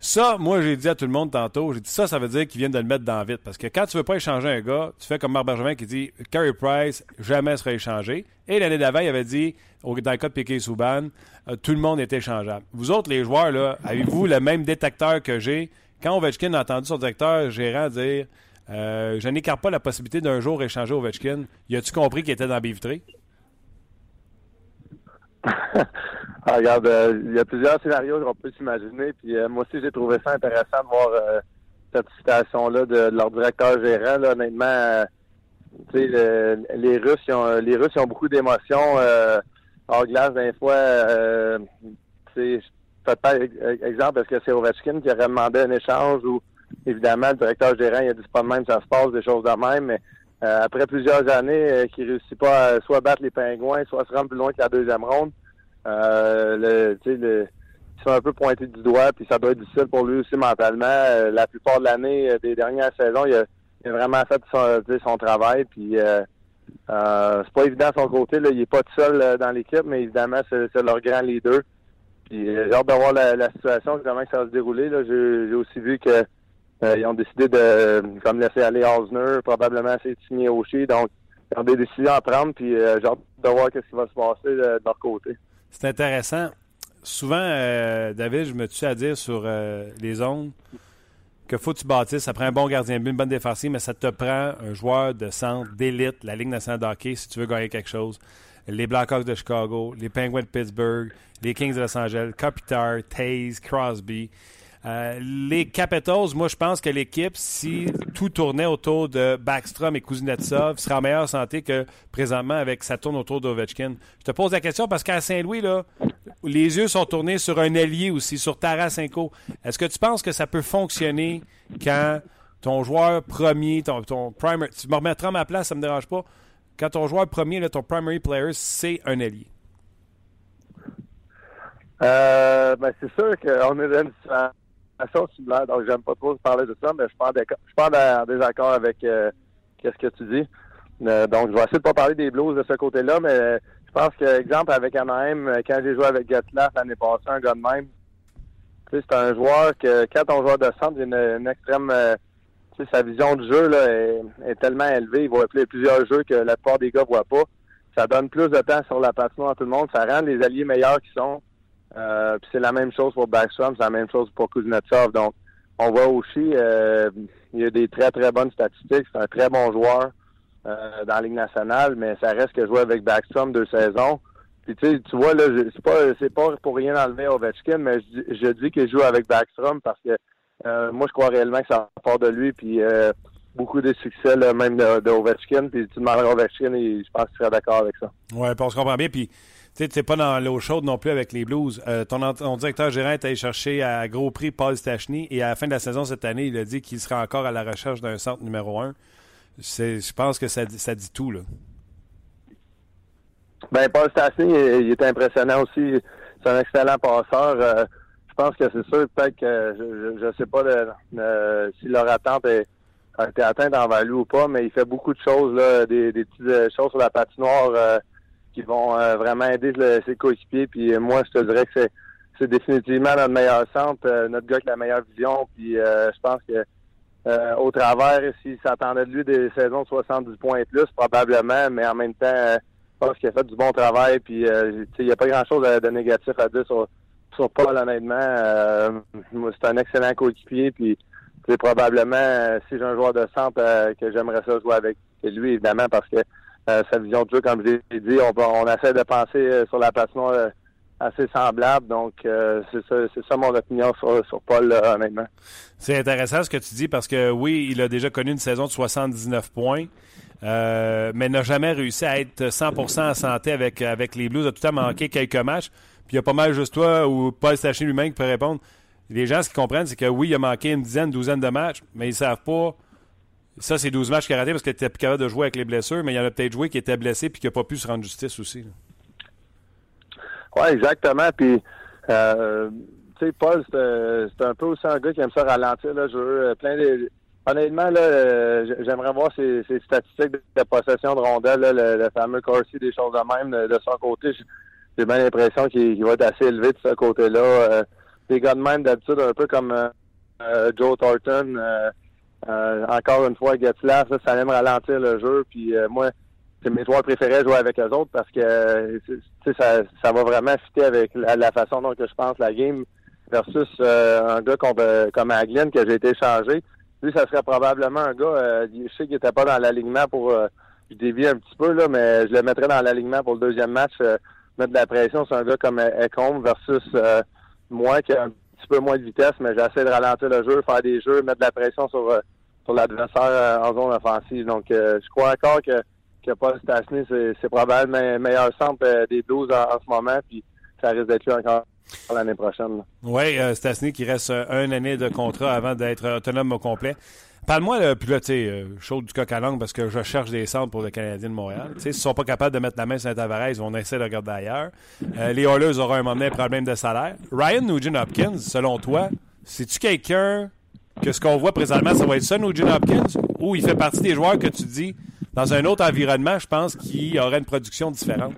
Ça, moi, j'ai dit à tout le monde tantôt, j'ai dit ça, ça veut dire qu'ils viennent de le mettre dans vite. Parce que quand tu veux pas échanger un gars, tu fais comme Marc Bergevin qui dit Carey Price jamais sera échangé. Et l'année d'avant, il avait dit, dans le cas de Piquet Souban, euh, tout le monde est échangeable. Vous autres, les joueurs, là, avez-vous le même détecteur que j'ai? Quand Ovechkin a entendu son directeur gérant dire euh, Je n'écarte pas la possibilité d'un jour échanger Ovechkin, y a-tu compris qu'il était dans la Ah, regarde, euh, il y a plusieurs scénarios qu'on peut s'imaginer. Puis euh, moi aussi, j'ai trouvé ça intéressant de voir euh, cette citation-là de, leur directeur gérant. Honnêtement, les Russes, ont, les Russes ont beaucoup d'émotions hors glace d'un fois. c'est exemple, est-ce que c'est Ovechkin qui aurait demandé un échange ou évidemment le directeur gérant il a dit pas de même, ça se passe, des choses de même, mais après plusieurs années qu'il réussit pas à soit battre les pingouins, soit se rendre plus loin que la deuxième ronde. Euh, le, sont un peu pointés du doigt, puis ça doit être difficile pour lui aussi mentalement. Euh, la plupart de l'année, euh, des dernières saisons, il a, vraiment fait son, son travail, puis c'est pas évident de son côté. Là, il est pas tout seul dans l'équipe, mais évidemment, c'est c'est leur grand leader. Puis euh, j'ai hâte de voir la, situation, comment ça va se dérouler. J'ai, aussi vu que ils ont décidé de comme laisser aller Osner, probablement de signer Oshie. Donc, ils ont des décisions à prendre, puis j'ai hâte de voir ce qui va se passer de leur côté. C'est intéressant. Souvent, euh, David, je me tue à dire sur euh, les zones que faut que tu bâtisses. Ça prend un bon gardien de but, une bonne défensive, mais ça te prend un joueur de centre, d'élite, la Ligue nationale de hockey, si tu veux gagner quelque chose. Les Blackhawks de Chicago, les Penguins de Pittsburgh, les Kings de Los Angeles, Kopitar, Taze, Crosby. Euh, les Capitals, moi, je pense que l'équipe, si tout tournait autour de Backstrom et Kuznetsov, serait en meilleure santé que présentement avec ça tourne autour d'Ovechkin. Je te pose la question parce qu'à Saint-Louis, là, les yeux sont tournés sur un allié aussi, sur Tarasenko. Est-ce que tu penses que ça peut fonctionner quand ton joueur premier, ton, ton primary, tu me remettras à ma place, ça me dérange pas, quand ton joueur premier, ton primary player, c'est un allié? Euh, ben, c'est sûr qu'on est dans une similaire, donc j'aime pas trop parler de ça, mais je en, déco- je pas en désaccord avec euh, qu'est-ce que tu dis. Euh, donc, je vais essayer de pas parler des Blues de ce côté-là, mais je pense que, exemple, avec Anaheim, euh, quand j'ai joué avec Getzlaff l'année passée, un gars de même, c'est un joueur que, quand ton joueur de centre, il a une, une extrême, euh, sa vision du jeu là, est, tellement élevée, il appeler plusieurs jeux que la plupart des gars voient pas. Ça donne plus de temps sur la patinoire à tout le monde, ça rend les alliés meilleurs qui sont. Euh, puis c'est la même chose pour Backstrom, c'est la même chose pour Kuznetsov. Donc, on voit aussi, euh, il a des très, très bonnes statistiques. C'est un très bon joueur euh, dans la Ligue nationale, mais ça reste que jouer avec Backstrom deux saisons. Puis tu vois, là, c'est pas pour rien enlever Ovechkin, mais je, dis- qu'il joue avec Backstrom parce que moi, je crois réellement que ça part de lui. Puis beaucoup de succès, même de, Ovechkin. Puis tu demanderas Ovechkin, et je pense qu'il serait d'accord avec ça. Oui, on se comprend bien. Puis, tu sais, pas dans l'eau chaude non plus avec les Blues. Euh, ton, directeur gérant est allé chercher à gros prix Paul Stachny et à la fin de la saison cette année, il a dit qu'il sera encore à la recherche d'un centre numéro un. Je pense que ça, dit- tout. Là. Ben, Paul Stastny, il, est impressionnant aussi. C'est un excellent passeur. Euh, je pense que c'est sûr, peut-être que je, je sais pas si leur attente a été atteinte en value ou pas, mais il fait beaucoup de choses, là, des, petites euh, choses sur la patinoire qui vont euh, vraiment aider ses coéquipiers. Puis euh, moi, je te dirais que c'est définitivement notre meilleur centre, euh, notre gars avec la meilleure vision. Puis je pense que euh, au travers, s'il s'attendait de lui des saisons de 70 points et plus, probablement, mais en même temps, je pense qu'il a fait du bon travail. Puis il n'y a pas grand-chose de, négatif à dire sur, Paul, honnêtement. C'est un excellent coéquipier. Puis c'est probablement, si j'ai un joueur de centre que j'aimerais ça jouer avec, lui, évidemment, parce que euh, sa vision de jeu, comme je l'ai dit, on, essaie de penser euh, sur la euh, assez semblable. Donc, euh, c'est ça, ça mon opinion sur, sur Paul, honnêtement. C'est intéressant ce que tu dis parce que oui, il a déjà connu une saison de 79 points, euh, mais n'a jamais réussi à être 100% en santé avec, avec les Blues. Il a tout temps manqué quelques matchs. Puis il y a pas mal juste toi ou Paul Stachny lui-même qui peut répondre. Les gens, ce qu'ils comprennent, c'est que oui, il a manqué une dizaine, douzaine de matchs, mais ils savent pas. Ça, c'est 12 matchs qu'il raté parce qu'il était plus capable de jouer avec les blessures, mais il y en a peut-être joué qui était blessé puis qui n'a pas pu se rendre justice aussi. Oui, exactement. Puis, euh, tu sais, Paul, c'est un- c'est un peu aussi un gars qui aime ça ralentir le jeu. euh, Plein de... Honnêtement, euh, j'aimerais voir ses, statistiques de, possession de rondelles, le, fameux Corsi, des choses de même. De, son côté, j'ai bien l'impression qu'il va être assez élevé de ce côté-là. Euh, des gars de même, d'habitude, un peu comme euh, euh, Joe Thornton. Euh, euh, encore une fois, Getzlaff, ça, ça aime ralentir le jeu. Puis euh, moi, c'est mes joueurs préférés jouer avec eux autres parce que euh, ça, ça va vraiment fitter avec la, façon dont je pense la game versus euh, un gars comme, comme Aglin que j'ai été changé. Lui, ça serait probablement un gars, euh, je sais qu'il était pas dans l'alignement pour euh, je dévie un petit peu, là, mais je le mettrais dans l'alignement pour le deuxième match, euh, mettre de la pression sur un gars comme Ecombe versus euh, moi qui a peu moins de vitesse, mais j'essaie de ralentir le jeu, faire des jeux, mettre de la pression sur, euh, sur l'adversaire euh, en zone offensive. Donc euh, je crois encore que que Paul Stachny, c'est probablement le meilleur centre des Blues en, en ce moment, puis ça risque d'être lui encore l'année prochaine. Oui, euh, Stastny qui reste euh, un année de contrat avant d'être autonome au complet. Parle-moi, puis là, tu sais, euh, chaud du coq à langue parce que je cherche des centres pour le Canadien de Montréal. Tu sais, s'ils sont pas capables de mettre la main sur Tavares, ils vont essayer de regarder ailleurs. Euh, les Oilers auront un moment donné un problème de salaire. Ryan Nugent-Hopkins, selon toi, c'est-tu quelqu'un que ce qu'on voit présentement, ça va être ça, Nugent-Hopkins, ou il fait partie des joueurs que tu dis, dans un autre environnement, je pense qu'il aurait une production différente?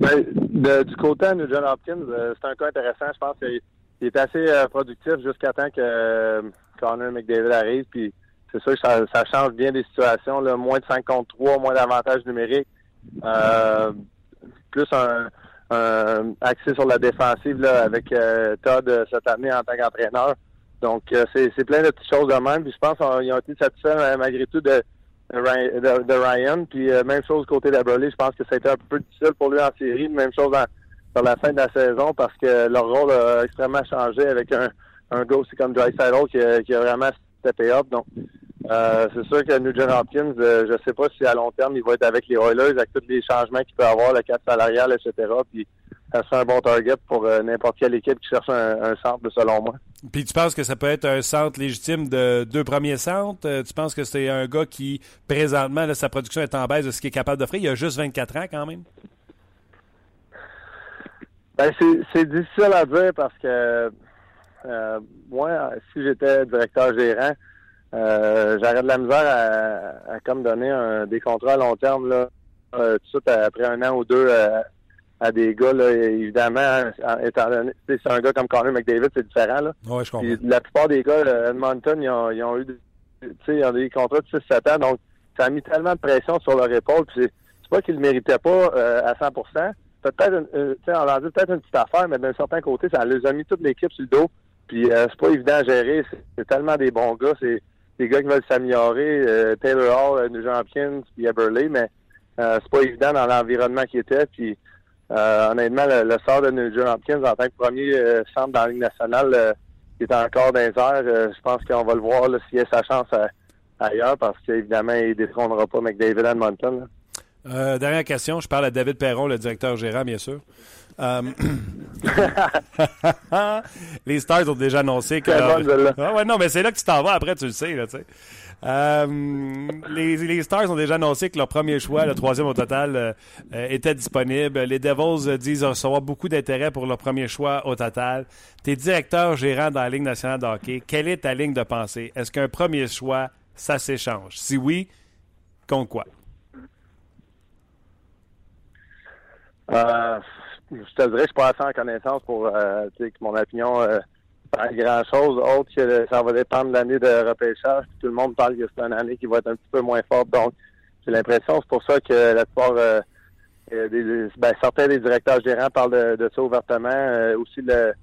Ben, du côté de Nugent Hopkins, euh, c'est un cas intéressant. Je pense qu'il est assez euh, productif jusqu'à temps que euh, Connor McDavid arrive. Puis c'est sûr que ça, change bien des situations. Là. Moins de 5 contre 3, moins d'avantages numériques. plus un, accès sur la défensive là, avec Todd cette année en tant qu'entraîneur. Donc, c'est plein de petites choses de même. Puis je pense qu'ils ont été satisfaits malgré tout de de, Ryan. Puis euh, même chose côté d'Aberley, je pense que ça a été un peu difficile pour lui en série. Même chose dans, la fin de la saison parce que leur rôle a extrêmement changé avec un, un gars aussi comme Dry qui, qui a vraiment steppé up. Donc euh, c'est sûr que Nugent Hopkins, euh, je sais pas si à long terme il va être avec les Oilers avec tous les changements qu'il peut avoir, le cap salarial, etc. Puis ça serait un bon target pour n'importe quelle équipe qui cherche un centre, selon moi. Puis tu penses que ça peut être un centre légitime de deux premiers centres? Euh, tu penses que c'est un gars qui, présentement, sa production est en baisse de ce qu'il est capable d'offrir? Il a juste 24 ans quand même? Ben, c'est difficile à dire parce que euh, moi, si j'étais directeur gérant, euh, j'aurais de la misère à, comme donner un, des contrats à long terme là, tout de suite après un an ou deux à des gars, là, évidemment, étant donné, c'est un gars comme Connor McDavid, c'est différent. Là. Ouais, je comprends. la plupart des gars, Edmonton, ils ont, ils ont eu ils ont des contrats de 6-7 ans, donc ça a mis tellement de pression sur leur épaule. Puis c'est pas qu'ils le méritaient pas euh, à 100 Peut-être, euh, on dit peut-être une petite affaire, mais d'un certain côté, ça les a mis toute l'équipe sur le dos. Puis euh, c'est pas évident à gérer. C'est tellement des bons gars. C'est des gars qui veulent s'améliorer. Euh, Taylor Hall, Nugent Hopkins, puis Eberle, mais c'est pas évident dans l'environnement qui était. Puis euh, honnêtement, le, sort de Nugent Hopkins en tant que premier euh, centre dans la Ligue nationale euh, est encore dans les airs, je pense qu'on va le voir s'il a sa chance ailleurs parce qu'évidemment, il ne détrônera pas McDavid Edmonton. Dernière question, je parle à David Perron, le directeur gérant, bien sûr. les Stars ont déjà annoncé que. Ah ouais, non, mais c'est là que tu t'en vas après, tu le sais. Là, euh, les, les, Stars ont déjà annoncé que leur premier choix, le troisième au total, euh, euh, était disponible. Les Devils disent recevoir beaucoup d'intérêt pour leur premier choix au total. Tu es directeur gérant dans la Ligue nationale de hockey. Quelle est ta ligne de pensée? Est-ce qu'un premier choix, ça s'échange? Si oui, contre quoi? Je te dirais je suis pas assez en connaissance pour que mon opinion pas grand-chose, autre que ça va dépendre de l'année de repêchage. Tout le monde parle que c'est une année qui va être un petit peu moins forte. Donc, j'ai l'impression, c'est pour ça que la plupart euh, euh, des, ben, certains des directeurs gérants parlent de, ça ouvertement. Euh, aussi le,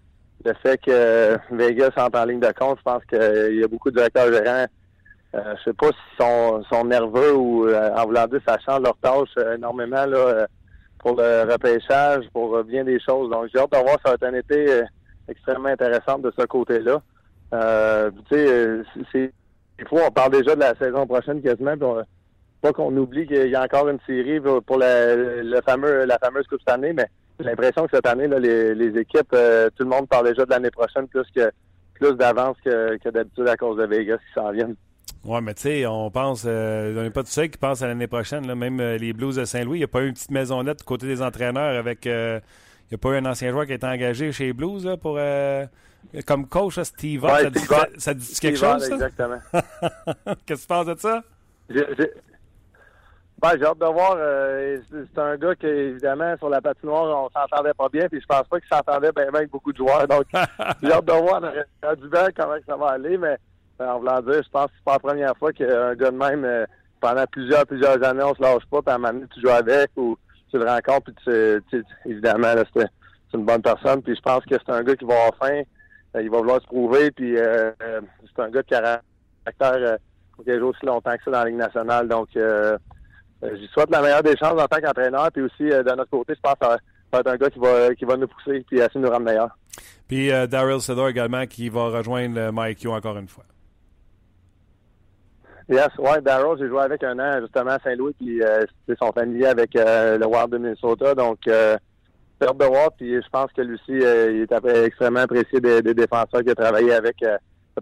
le fait que Vegas entre en ligne de compte, je pense qu'il y a beaucoup de directeurs gérants. Euh, je sais pas s'ils sont, sont nerveux ou en voulant dire ça change leur tâche énormément là, pour le repêchage, pour bien des choses. Donc j'ai hâte de voir ça va être un été extrêmement intéressante de ce côté-là. Euh, tu sais, euh, c'est fois, on parle déjà de la saison prochaine quasiment, puis pas qu'on oublie qu'il y a encore une série pour la, le fameux, la fameuse Coupe cette année, mais j'ai l'impression que cette année, là, les, les équipes, euh, tout le monde parle déjà de l'année prochaine plus que plus d'avance que, que d'habitude à cause de Vegas qui s'en viennent. Oui, mais tu sais, on pense, euh, on n'est pas tout seul qui pense à l'année prochaine. Là. Même les Blues de Saint-Louis, il n'y a pas eu une petite maisonnette du côté des entraîneurs avec il n'y a pas eu un ancien joueur qui a été engagé chez Blues là, pour, euh, comme coach, Steve ouais, ça, dit, ça, ça, dit, quelque chose, ça? Exactement. Qu'est-ce que tu penses de ça? J'ai ben, hâte de voir. Euh, c'est un gars qui, évidemment, sur la patinoire, on s'entendait pas bien, puis je pense pas qu'il s'entendait bien avec beaucoup de joueurs. Donc, j'ai hâte de voir du banc comment ça va aller, mais en voulant dire, je pense que c'est pas la première fois qu'un gars de même, euh, pendant plusieurs, plusieurs années, on se lâche pas, puis à un moment donné, tu joues avec, ou tu le rencontres, puis tu, évidemment, c'est une bonne personne. Puis je pense que c'est un gars qui va avoir faim, euh, il va vouloir se prouver, puis euh, euh, c'est un gars un caractère pour qu'il joue aussi longtemps que ça dans la Ligue nationale. Donc, euh, je souhaite la meilleure des chances en tant qu'entraîneur, puis aussi, de notre côté, je pense que ça va être un gars qui va, qui va nous pousser, puis essayer de nous rendre meilleurs. Puis Daryl Sedor également, qui va rejoindre Mike Q encore une fois. Yes, ouais, Darrow, j'ai joué avec un an justement à Saint-Louis, puis euh, c'est son familier avec euh, le Wild de Minnesota, donc euh, de voir, puis je pense que lui aussi, euh, il est extrêmement apprécié des, défenseurs qu'il a travaillé avec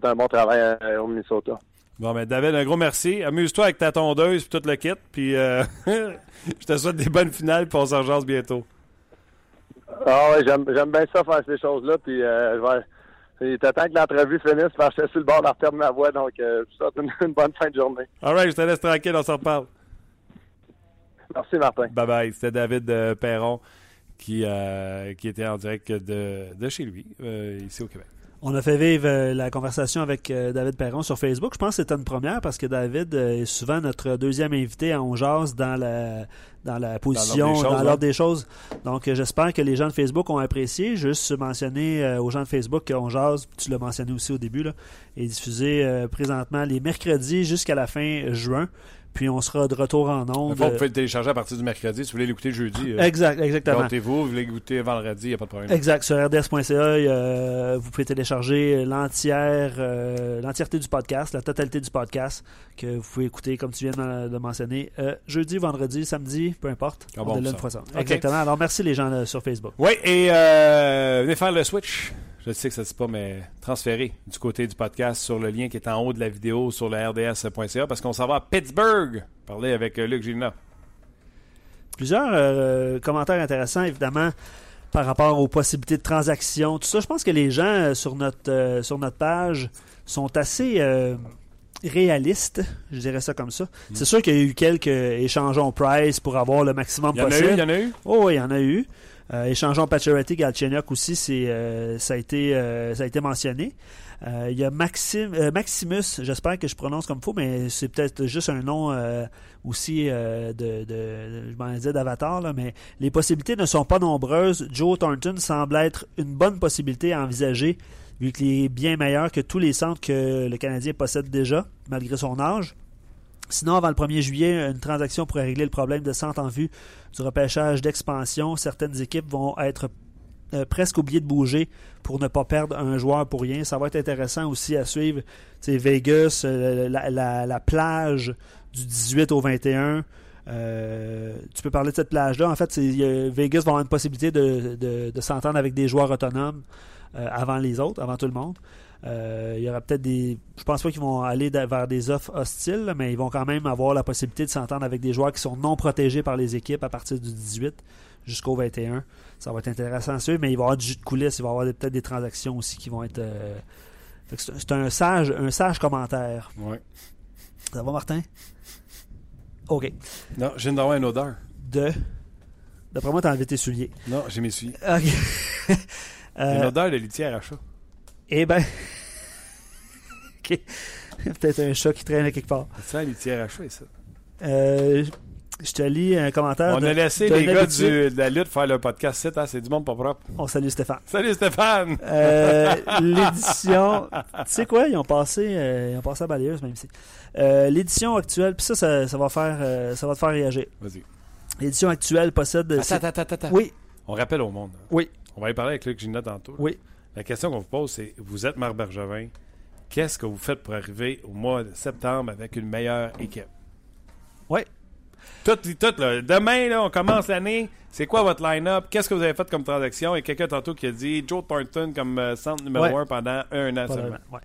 fait un bon travail euh, au Minnesota. Bon, mais David, un gros merci. Amuse-toi avec ta tondeuse et tout le kit. Puis euh, je te souhaite des bonnes finales pour on s'en bientôt. Ah ouais, j'aime, j'aime bien ça faire ces choses-là. Puis euh, je vais- temps que l'entrevue finisse parce que je suis sur le bord de la de ma voix. Donc, euh, je vous souhaite une, une bonne fin de journée. All right, je te laisse tranquille, on s'en reparle. Merci, Martin. Bye bye. C'était David euh, Perron qui, euh, qui était en direct de, de chez lui, euh, ici au Québec. On a fait vivre euh, la conversation avec euh, David Perron sur Facebook. Je pense que c'était une première parce que David euh, est souvent notre deuxième invité à On Jase dans la, dans la position, des dans l'ordre ouais. des choses. Donc, j'espère que les gens de Facebook ont apprécié. Juste mentionner aux gens de Facebook qu'on Jase, tu l'as mentionné aussi au début, là, est diffusé présentement les mercredis jusqu'à la fin juin. Puis on sera de retour en ondes. vous pouvez le télécharger à partir du mercredi. Si vous voulez l'écouter jeudi, euh, Exact, exactement. gâtez-vous. Vous voulez l'écouter vendredi, il n'y a pas de problème. Exact. Sur rds.ca, euh, vous pouvez télécharger l'entière, euh, l'entièreté du podcast, la totalité du podcast que vous pouvez écouter, comme tu viens de, mentionner, euh, jeudi, vendredi, samedi, peu importe. Ah on bon, ça. une fois ça. Exactement. Alors, merci les gens là, sur Facebook. Oui, et euh, venez faire le switch. Je sais que ça ne se dit pas, mais transférer du côté du podcast sur le lien qui est en haut de la vidéo sur le rds.ca parce qu'on s'en va à Pittsburgh parler avec euh, Luc Gilna. Plusieurs euh, commentaires intéressants, évidemment, par rapport aux possibilités de transactions. Tout ça, je pense que les gens euh, sur notre, euh, sur notre page sont assez euh, réalistes, je dirais ça comme ça. Mm. C'est sûr qu'il y a eu quelques échangeons price pour avoir le maximum Il y en a possible. eu, il y en a eu? Oh, oui, il y en a eu. Euh, échangeons Pacioretty, Galchenyuk aussi, c'est, euh, ça, a été, euh, ça a été mentionné. Euh, il y a Maximus, j'espère que je prononce comme faux, mais c'est peut-être juste un nom aussi de, de, je m'en disais d'avatar, là, mais les possibilités ne sont pas nombreuses. Joe Thornton semble être une bonne possibilité à envisager, vu qu'il est bien meilleur que tous les centres que le Canadien possède déjà, malgré son âge. Sinon, avant le 1er juillet, une transaction pourrait régler le problème de centre en vue du repêchage d'expansion. Certaines équipes vont être euh, presque oubliées de bouger pour ne pas perdre un joueur pour rien. Ça va être intéressant aussi à suivre. Sais, Vegas, euh, la, la- la plage du 18 au 21. euh, tu peux parler de cette plage-là. En fait, c'est- Vegas va avoir une possibilité de, de- de s'entendre avec des joueurs autonomes euh, avant les autres, avant tout le monde. Euh, il y aura peut-être des. Je pense pas qu'ils vont aller vers des offres hostiles, mais ils vont quand même avoir la possibilité de s'entendre avec des joueurs qui sont non protégés par les équipes à partir du 18 jusqu'au 21. Ça va être intéressant à suivre, mais il va y avoir du jus de coulisses, il va y avoir peut-être des transactions aussi qui vont être. euh, C'est un sage, un sage commentaire. Ouais. Ça va, Martin? OK. Non, viens d'avoir une odeur. De? D'après moi, t'as enlevé tes souliers. Non, j'ai mes suivis. OK. Euh, Une odeur de litière à chat. Eh ben. OK. Peut-être un chat qui traîne à quelque part. C'est ça, litière à chat, ça. Euh, je te lis un commentaire. On de- a laissé les gars du- de la lutte faire le podcast. C'est, hein, c'est du monde pas propre. On salue Stéphane. Salut Stéphane! Euh, L'édition. Tu sais quoi, ils ont passé, euh, ils ont passé à balayeuse, même si. L'édition actuelle, puis ça, ça, ça va faire, ça va te faire réagir. Vas-y. L'édition actuelle possède. Attends, attends, attends, attends. Oui, On rappelle au monde. oui, On va aller parler avec Luc Gina tantôt. là. oui. La question qu'on vous pose, c'est vous êtes Marc Bergevin. Qu'est-ce que vous faites pour arriver au mois de septembre avec une meilleure équipe? Ouais. Tout, tout, là. Demain, là, on commence l'année. C'est quoi votre line-up? Qu'est-ce que vous avez fait comme transaction? Et quelqu'un tantôt qui a dit Joe Thornton comme euh, centre numéro Ouais. 1 pendant un an seulement. ouais.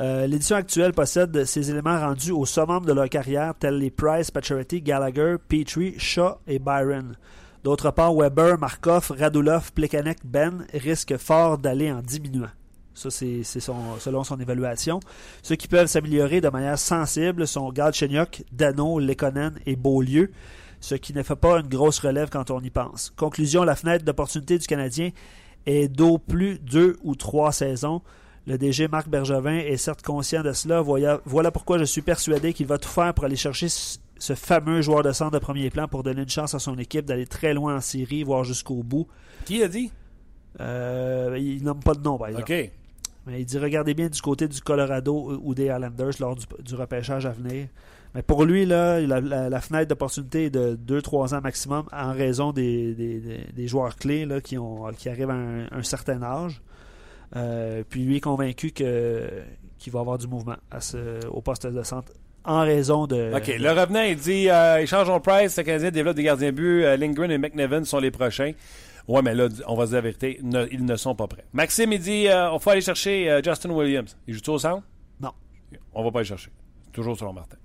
Euh, L'édition actuelle possède ces éléments rendus au summum de leur carrière, tels les Price, Pacioretty, Gallagher, Petrie, Shaw et Byron. D'autre part, Weber, Markov, Radulov, Plekanec, Ben risquent fort d'aller en diminuant. Ça, c'est selon son évaluation. Ceux qui peuvent s'améliorer de manière sensible sont Galchenyuk, Dano, Lekonen et Beaulieu, ce qui ne fait pas une grosse relève quand on y pense. Conclusion, la fenêtre d'opportunité du Canadien est d'au plus deux ou trois saisons. Le DG Marc Bergevin est certes conscient de cela. Voilà, pourquoi je suis persuadé qu'il va tout faire pour aller chercher ce fameux joueur de centre de premier plan pour donner une chance à son équipe d'aller très loin en série, voire jusqu'au bout. Qui a dit? Euh, il nomme pas de nom, par exemple. OK. Mais il dit regardez bien du côté du Colorado ou des Islanders lors du, du repêchage à venir. Mais pour lui, là, la, la- la fenêtre d'opportunité est de 2-3 ans maximum en raison des, des- des- des joueurs clés là, qui, ont, qui arrivent à un, un certain âge. Euh, puis lui est convaincu qu'il va avoir du mouvement à ce- au poste de centre en raison de. OK. Le revenant, il dit euh, en price, le Canadien développe des gardiens buts. euh, Lindgren et McNevin sont les prochains. Ouais, mais là, on va se dire la vérité, ne- ils ne sont pas prêts. Maxime, il dit euh, on faut aller chercher euh, Justin Williams. Il joue-tu au centre? On va pas le chercher. Toujours selon Martin.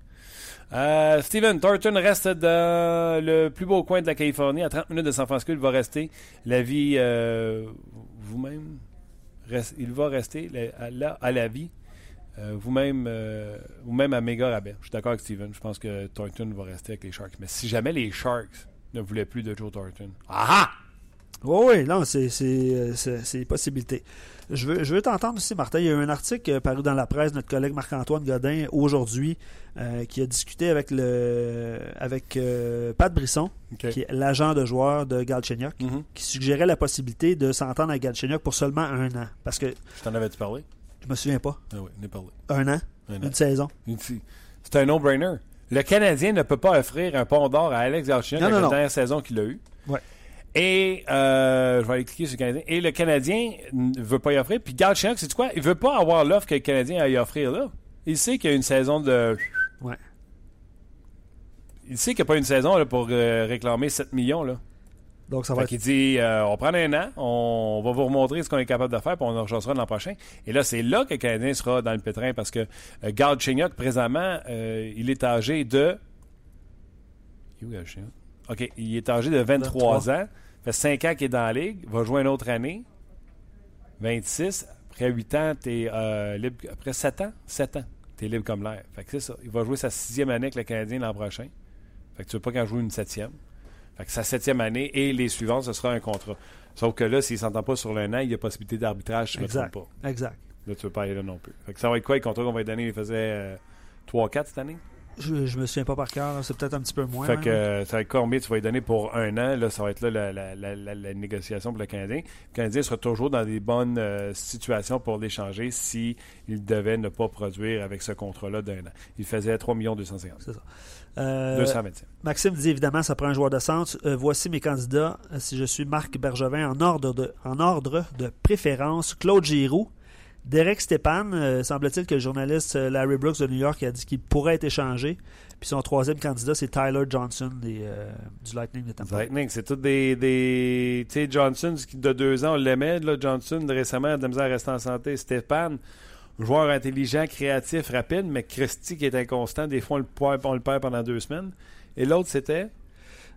Euh, Steven Thornton reste dans le plus beau coin de la Californie, à 30 minutes de San Francisco. Il va rester. La vie, euh, vous-même, il va rester là, à la vie. Euh, vous-même, euh, vous-même à méga rabais. Je suis d'accord avec Steven. Je pense que Thornton va rester avec les Sharks. Mais si jamais les Sharks ne voulaient plus de Joe Thornton, ah ah! Oui, oui, non, c'est c'est, euh, une possibilité. Je veux, je veux t'entendre aussi, Martin. Il y a eu un article paru dans la presse, notre collègue Marc-Antoine Godin, aujourd'hui, euh, qui a discuté avec le avec euh, Pat Brisson, qui est l'agent de joueur de Galchenyuk, Mhm. qui suggérait la possibilité de s'entendre avec Galchenyuk pour seulement un an. Parce que, Je t'en avais-tu parlé? Je me souviens pas, Ah oui, parlé. un an, Un an. une saison? C'est un no-brainer. Le Canadien ne peut pas offrir un pont d'or à Alex Galchenyuk non, la dernière saison qu'il a eue. Ouais. Et euh, je vais aller cliquer sur le Canadien. Et le Canadien ne veut pas y offrir. Puis Galchenyuk, c'est quoi? Il veut pas avoir l'offre que le Canadien a y offrir là. Il sait qu'il y a une saison de... Ouais. Il sait qu'il n'y a pas une saison là, pour euh, réclamer 7 millions. Là. Donc, ça va Fait être. qu'il dit, euh, on prend un an, on va vous remontrer ce qu'on est capable de faire, puis on en rechassera l'an prochain. Et là, c'est là que le Canadien sera dans le pétrin, parce que euh, Galchenyuk, présentement, euh, il est âgé de... Il? OK, il est âgé de 23 23. ans. fait 5 ans qu'il est dans la Ligue, va jouer une autre année. 26. Après 8 ans, t'es euh, libre... Après 7 ans? 7 ans, t'es libre comme l'air. Fait que c'est ça. Il va jouer sa sixième année avec le Canadien l'an prochain. Fait que tu veux pas qu'en joue une septième. Fait que sa septième année et les suivantes, ce sera un contrat. Sauf que là, s'il ne s'entend pas sur l'un an, il y a possibilité d'arbitrage, si je ne me trompe pas. Exact. Là, tu veux pas aller là non plus. Fait que ça va être quoi, les contrats qu'on va lui donner? Il faisait euh, 3-4 cette année? Je, je me souviens pas par cœur, c'est peut-être un petit peu moins. fait que euh, ça va être combien tu vas lui donner pour un an? Là, ça va être là la, la- la- la- la négociation pour le Canadien. Le Canadien sera toujours dans des bonnes euh, situations pour l'échanger s'il devait ne pas produire avec ce contrat-là d'un an. Il faisait 3 250 C'est ça. Euh, 225. Maxime dit évidemment, ça prend un joueur de centre. Euh, voici mes candidats. Euh, Si je suis Marc Bergevin, en ordre de, en ordre de préférence, Claude Giroux, Derek Stepan, euh, semble-t-il que le journaliste Larry Brooks de New York a dit qu'il pourrait être échangé. Puis son troisième candidat, c'est Tyler Johnson des, euh, du Lightning de Tampa. Lightning, c'est tout des. des tu sais, Johnson, de deux ans, on l'aimait. Là, Johnson, récemment, a de la misère à rester en santé. Stéphane, joueur intelligent, créatif, rapide, mais Christy qui est inconstant. Des fois, on le perd, on le perd pendant deux semaines. Et l'autre, c'était,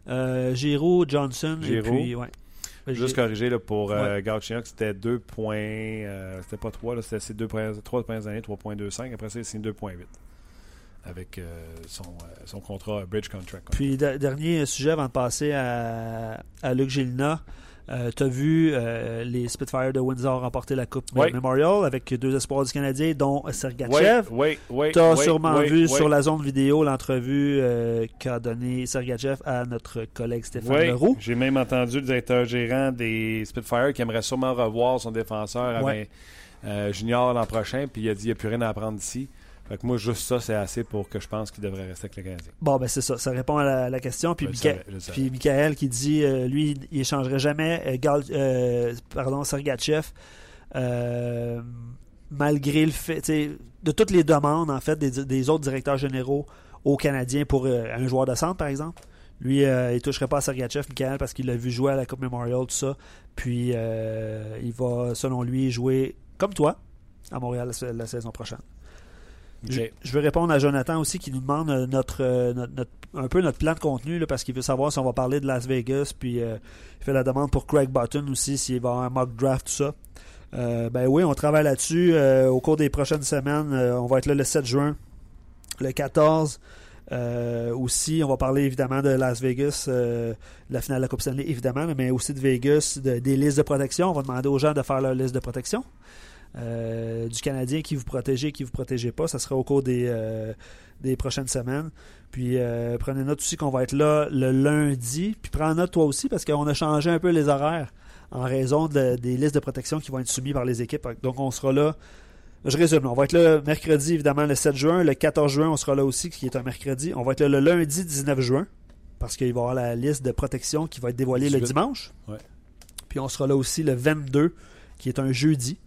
Euh, Giroux, Johnson, et Giroux. puis... Ouais. juste corrigé là, pour euh, Ouais. C'était 2 points. euh, c'était pas 3, là, c'était ses deux premières- trois premières années, 3.25. Après ça, c'est 2.8. Avec euh, son, euh, son contrat Bridge Contract. Puis, de- dernier sujet avant de passer à, à Luc Gélina. tu as vu euh, les Spitfire de Windsor remporter la Coupe Oui. Memorial avec deux espoirs du Canadien, dont Sergachev. oui, oui. Tu as sûrement vu sur la zone vidéo l'entrevue euh, qu'a donné Sergachev à notre collègue Stéphane Oui, Leroux. j'ai même entendu le directeur gérant des Spitfire qui aimerait sûrement revoir son défenseur avec, euh, junior l'an prochain, puis il a dit il n'y a plus rien à apprendre d'ici. Fait que moi, juste ça, c'est assez pour que je pense qu'il devrait rester avec le Canadien. Bon, ben c'est ça. Ça répond à la, la question. Puis, savais, puis Michael qui dit, euh, lui, il échangerait jamais euh, Gal- euh, pardon, Sergachev euh, malgré le fait, de toutes les demandes, en fait, des, des autres directeurs généraux aux Canadiens pour un joueur de centre, par exemple. Lui, euh, il toucherait pas à Sergachev, Michael, parce qu'il l'a vu jouer à la Coupe Memorial, tout ça. Puis, euh, il va, selon lui, jouer comme toi à Montréal la, la saison prochaine. Je, veux répondre à Jonathan aussi qui nous demande euh, notre, euh, notre- notre- un peu notre plan de contenu là, parce qu'il veut savoir si on va parler de Las Vegas. Puis euh, il fait la demande pour Craig Button aussi, s'il va y avoir un mock draft, tout ça. Euh, ben oui, on travaille là-dessus. Au cours des prochaines semaines, on va être là le 7 juin, le 14. Euh, aussi, on va parler évidemment de Las Vegas, de la finale de la Coupe Stanley, évidemment, mais aussi de Vegas, de- des listes de protection. On va demander aux gens de faire leur liste de protection. Euh, du Canadien qui vous protégez, qui vous protégez pas. Ça sera au cours des, euh, des prochaines semaines. Puis euh, prenez note aussi qu'on va être là le lundi. Puis prends note toi aussi parce qu'on a changé un peu les horaires en raison de- des listes de protection qui vont être soumises par les équipes. Donc on sera là. Je résume, on va être là mercredi évidemment le 7 juin. Le 14 juin, on sera là aussi, qui est un mercredi. On va être là le lundi 19 juin parce qu'il va y avoir la liste de protection qui va être dévoilée le 18. dimanche. Ouais. Puis on sera là aussi le 22 qui est un jeudi.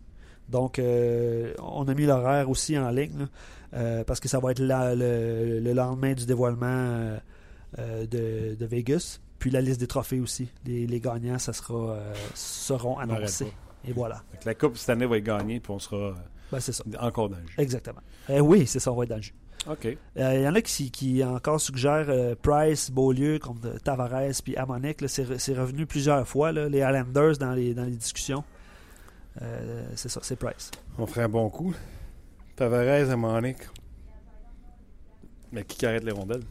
Donc, euh, on a mis l'horaire aussi en ligne là, euh, parce que ça va être la- le, le lendemain du dévoilement euh, de, de Vegas. Puis la liste des trophées aussi. Les, les gagnants, ça sera, seront annoncés. Et voilà. la Coupe cette année va être gagnée, puis on sera ben, ça. encore dans le jeu. Exactement. Eh oui, c'est ça, on va être dans le jeu. OK. Il y en a qui, qui encore suggèrent Price, Beaulieu contre Tavares puis Amonic. C'est revenu plusieurs fois, là, les Islanders dans les, dans les discussions. C'est ça, c'est Price. On ferait un bon coup. Tavares, Amonic. Mais qui arrête les rondelles?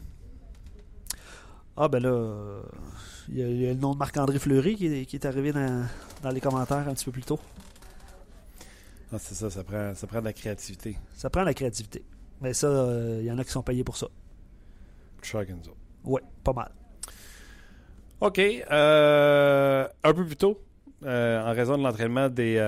Ah, ben là, il y, a le nom de Marc-André Fleury qui est, arrivé dans, les commentaires un petit peu plus tôt. Ah, c'est ça, ça prend, ça prend de la créativité. Ça prend de la créativité. Mais ça, il euh, y en a qui sont payés pour ça. Chagenzo. Oui, pas mal. OK. Euh, un peu plus tôt, euh, en raison de l'entraînement des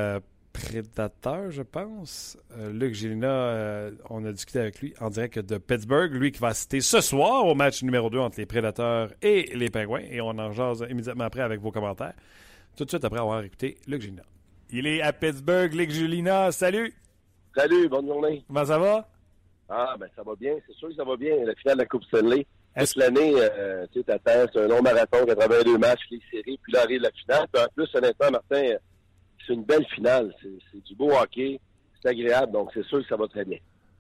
prédateur, je pense. Euh, Luc Gélina, euh, on a discuté avec lui en direct de Pittsburgh. Lui qui va assister ce soir au match numéro 2 entre les Prédateurs et les Pingouins. Et on en jase immédiatement après avec vos commentaires. Tout de suite après avoir écouté Luc Gélina. Il est à Pittsburgh, Luc Gélina. Salut! Salut, bonne journée. Comment ça va? Ah, ben ça va bien. C'est sûr que ça va bien. La finale de la Coupe Stanley. Toute l'année, euh, tu sais, t'attends, c'est un long marathon, 82 matchs, les séries, puis là arrive la finale. Puis en plus, honnêtement, Martin, c'est une belle finale. C'est du beau hockey. C'est agréable. Donc, c'est sûr que ça va très bien.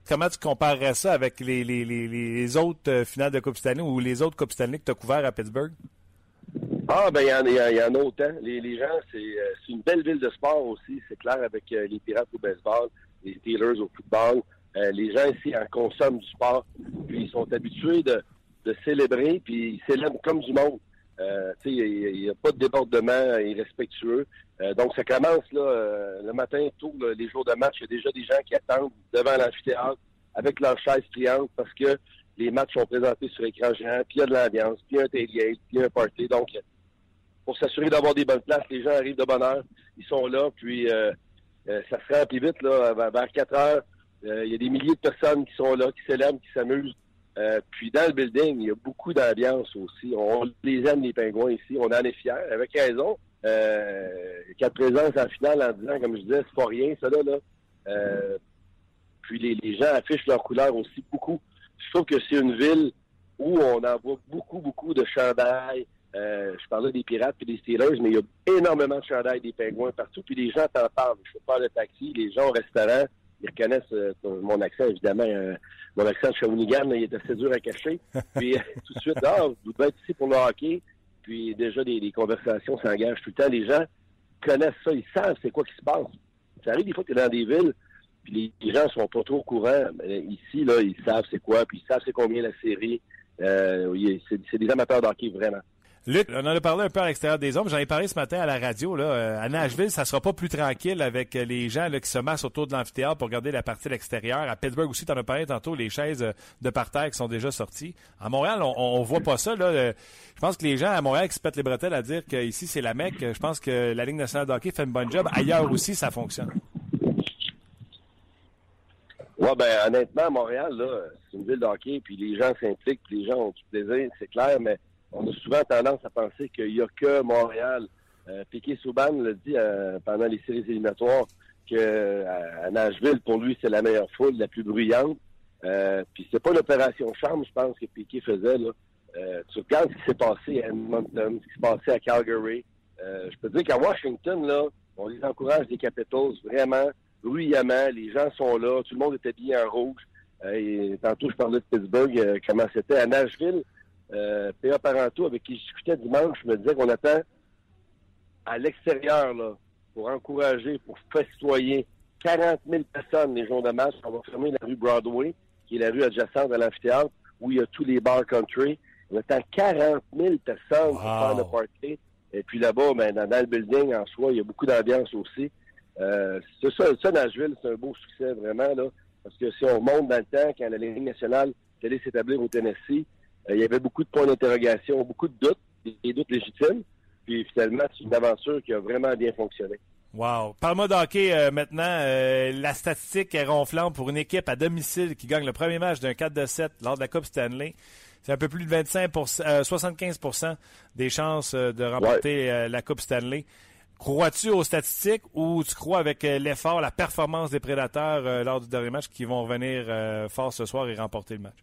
Comment tu comparerais ça avec les, les, les, les autres euh, finales de Coupe Stanley ou les autres Coupes Stanley que tu as couvertes à Pittsburgh? Ah, ben, il y, en, y, y en a autant. Les, les gens, euh, c'est une belle ville de sport aussi. C'est clair avec euh, les Pirates au baseball, les Steelers au football. les gens ici en consomment du sport. Puis, ils sont habitués de, de célébrer, puis ils célèbrent comme du monde. Euh, il n'y a, pas de débordement irrespectueux. Euh, donc, ça commence là, euh, le matin tôt, les jours de match. Il y a déjà des gens qui attendent devant l'amphithéâtre avec leur chaise triangle parce que les matchs sont présentés sur écran géant, puis il y a de l'ambiance, puis un tailgate, puis un party. Donc, pour s'assurer d'avoir des bonnes places, les gens arrivent de bonne heure, ils sont là, puis ça se remplit vite. Là, vers 4 heures, il y a des milliers de personnes qui sont là, qui célèbrent, qui s'amusent. Euh, puis dans le building, il y a beaucoup d'ambiance aussi. On les aime, les pingouins ici. On en est fiers, avec raison. Euh, quatre présences en finale en disant, comme je disais, c'est pas rien, ça là. là. Euh, puis les, gens affichent leur couleur aussi beaucoup. Je trouve que c'est une ville où on en voit beaucoup, beaucoup de chandails. Euh, je parlais des pirates et des Steelers, mais il y a énormément de chandails des pingouins partout. Puis les gens t'en parlent. Je fais pas le taxi, les gens au restaurant, ils reconnaissent euh, mon accent, évidemment. Euh, mon accent de Shawinigan, il est assez dur à cacher. Puis euh, tout de suite, ah, vous devez être ici pour le hockey. Puis déjà, les, conversations s'engagent tout le temps. Les gens connaissent ça, ils savent c'est quoi qui se passe. Ça arrive des fois que tu es dans des villes, puis les, gens sont pas trop au courant. Mais ici, là, ils savent c'est quoi, puis ils savent c'est combien la série. c'est des amateurs de hockey, vraiment. Luc, on en a parlé un peu à l'extérieur des hommes. J'en ai parlé ce matin à la radio. Là. Euh, à Nashville, ça sera pas plus tranquille avec euh, les gens qui se massent autour de l'amphithéâtre pour regarder la partie de l'extérieur. À Pittsburgh aussi, tu en as parlé tantôt, les chaises euh, de parterre qui sont déjà sorties. À Montréal, on, on voit pas ça. Là. Je pense que les gens à Montréal qui se pètent les bretelles à dire qu'ici, c'est la Mecque. Je pense que la Ligue nationale de hockey fait une bonne job. Ailleurs aussi, ça fonctionne. Oui, ben honnêtement, Montréal, là, c'est une ville de hockey, puis les gens s'impliquent, puis les gens ont du plaisir, c'est clair, mais on a souvent tendance à penser qu'il n'y a que Montréal. Euh, Piquet Souban l'a dit euh, pendant les séries éliminatoires que à, Nashville, pour lui, c'est la meilleure foule, la plus bruyante. Euh, puis c'est pas l'opération charme, je pense, que Piquet faisait. Là. Euh, tu regardes ce qui s'est passé à Edmonton, ce qui s'est passé à Calgary. je peux dire qu'à Washington, là, on les encourage des Capitals vraiment bruyamment. Les gens sont là, tout le monde est habillé en rouge. et tantôt, je parlais de Pittsburgh, comment c'était à Nashville euh, P.A. Avec qui je discutais dimanche, me disait qu'on attend à l'extérieur, là, pour encourager, pour festoyer 40 000 personnes les jours de match. On va fermer la rue Broadway, qui est la rue adjacente à l'amphithéâtre, où il y a tous les bars country. On attend 40 000 personnes pour faire le party. Et puis là-bas, ben, dans, le building en soi, il y a beaucoup d'ambiance aussi. Euh, c'est ça, ça, Nashville, c'est un beau succès, vraiment, là. Parce que si on remonte dans le temps, quand la Ligue nationale allait s'établir au Tennessee, il y avait beaucoup de points d'interrogation, beaucoup de doutes, des doutes légitimes. Puis finalement, c'est une aventure qui a vraiment bien fonctionné. Wow. Parle-moi d'hockey euh, maintenant. Euh, la statistique est ronflante pour une équipe à domicile qui gagne le premier match d'un 4 de 7 lors de la Coupe Stanley. C'est un peu plus de 25 75% des chances de remporter la Coupe Stanley. Crois-tu aux statistiques ou tu crois avec l'effort, la performance des prédateurs lors du dernier match qui vont revenir fort ce soir et remporter le match?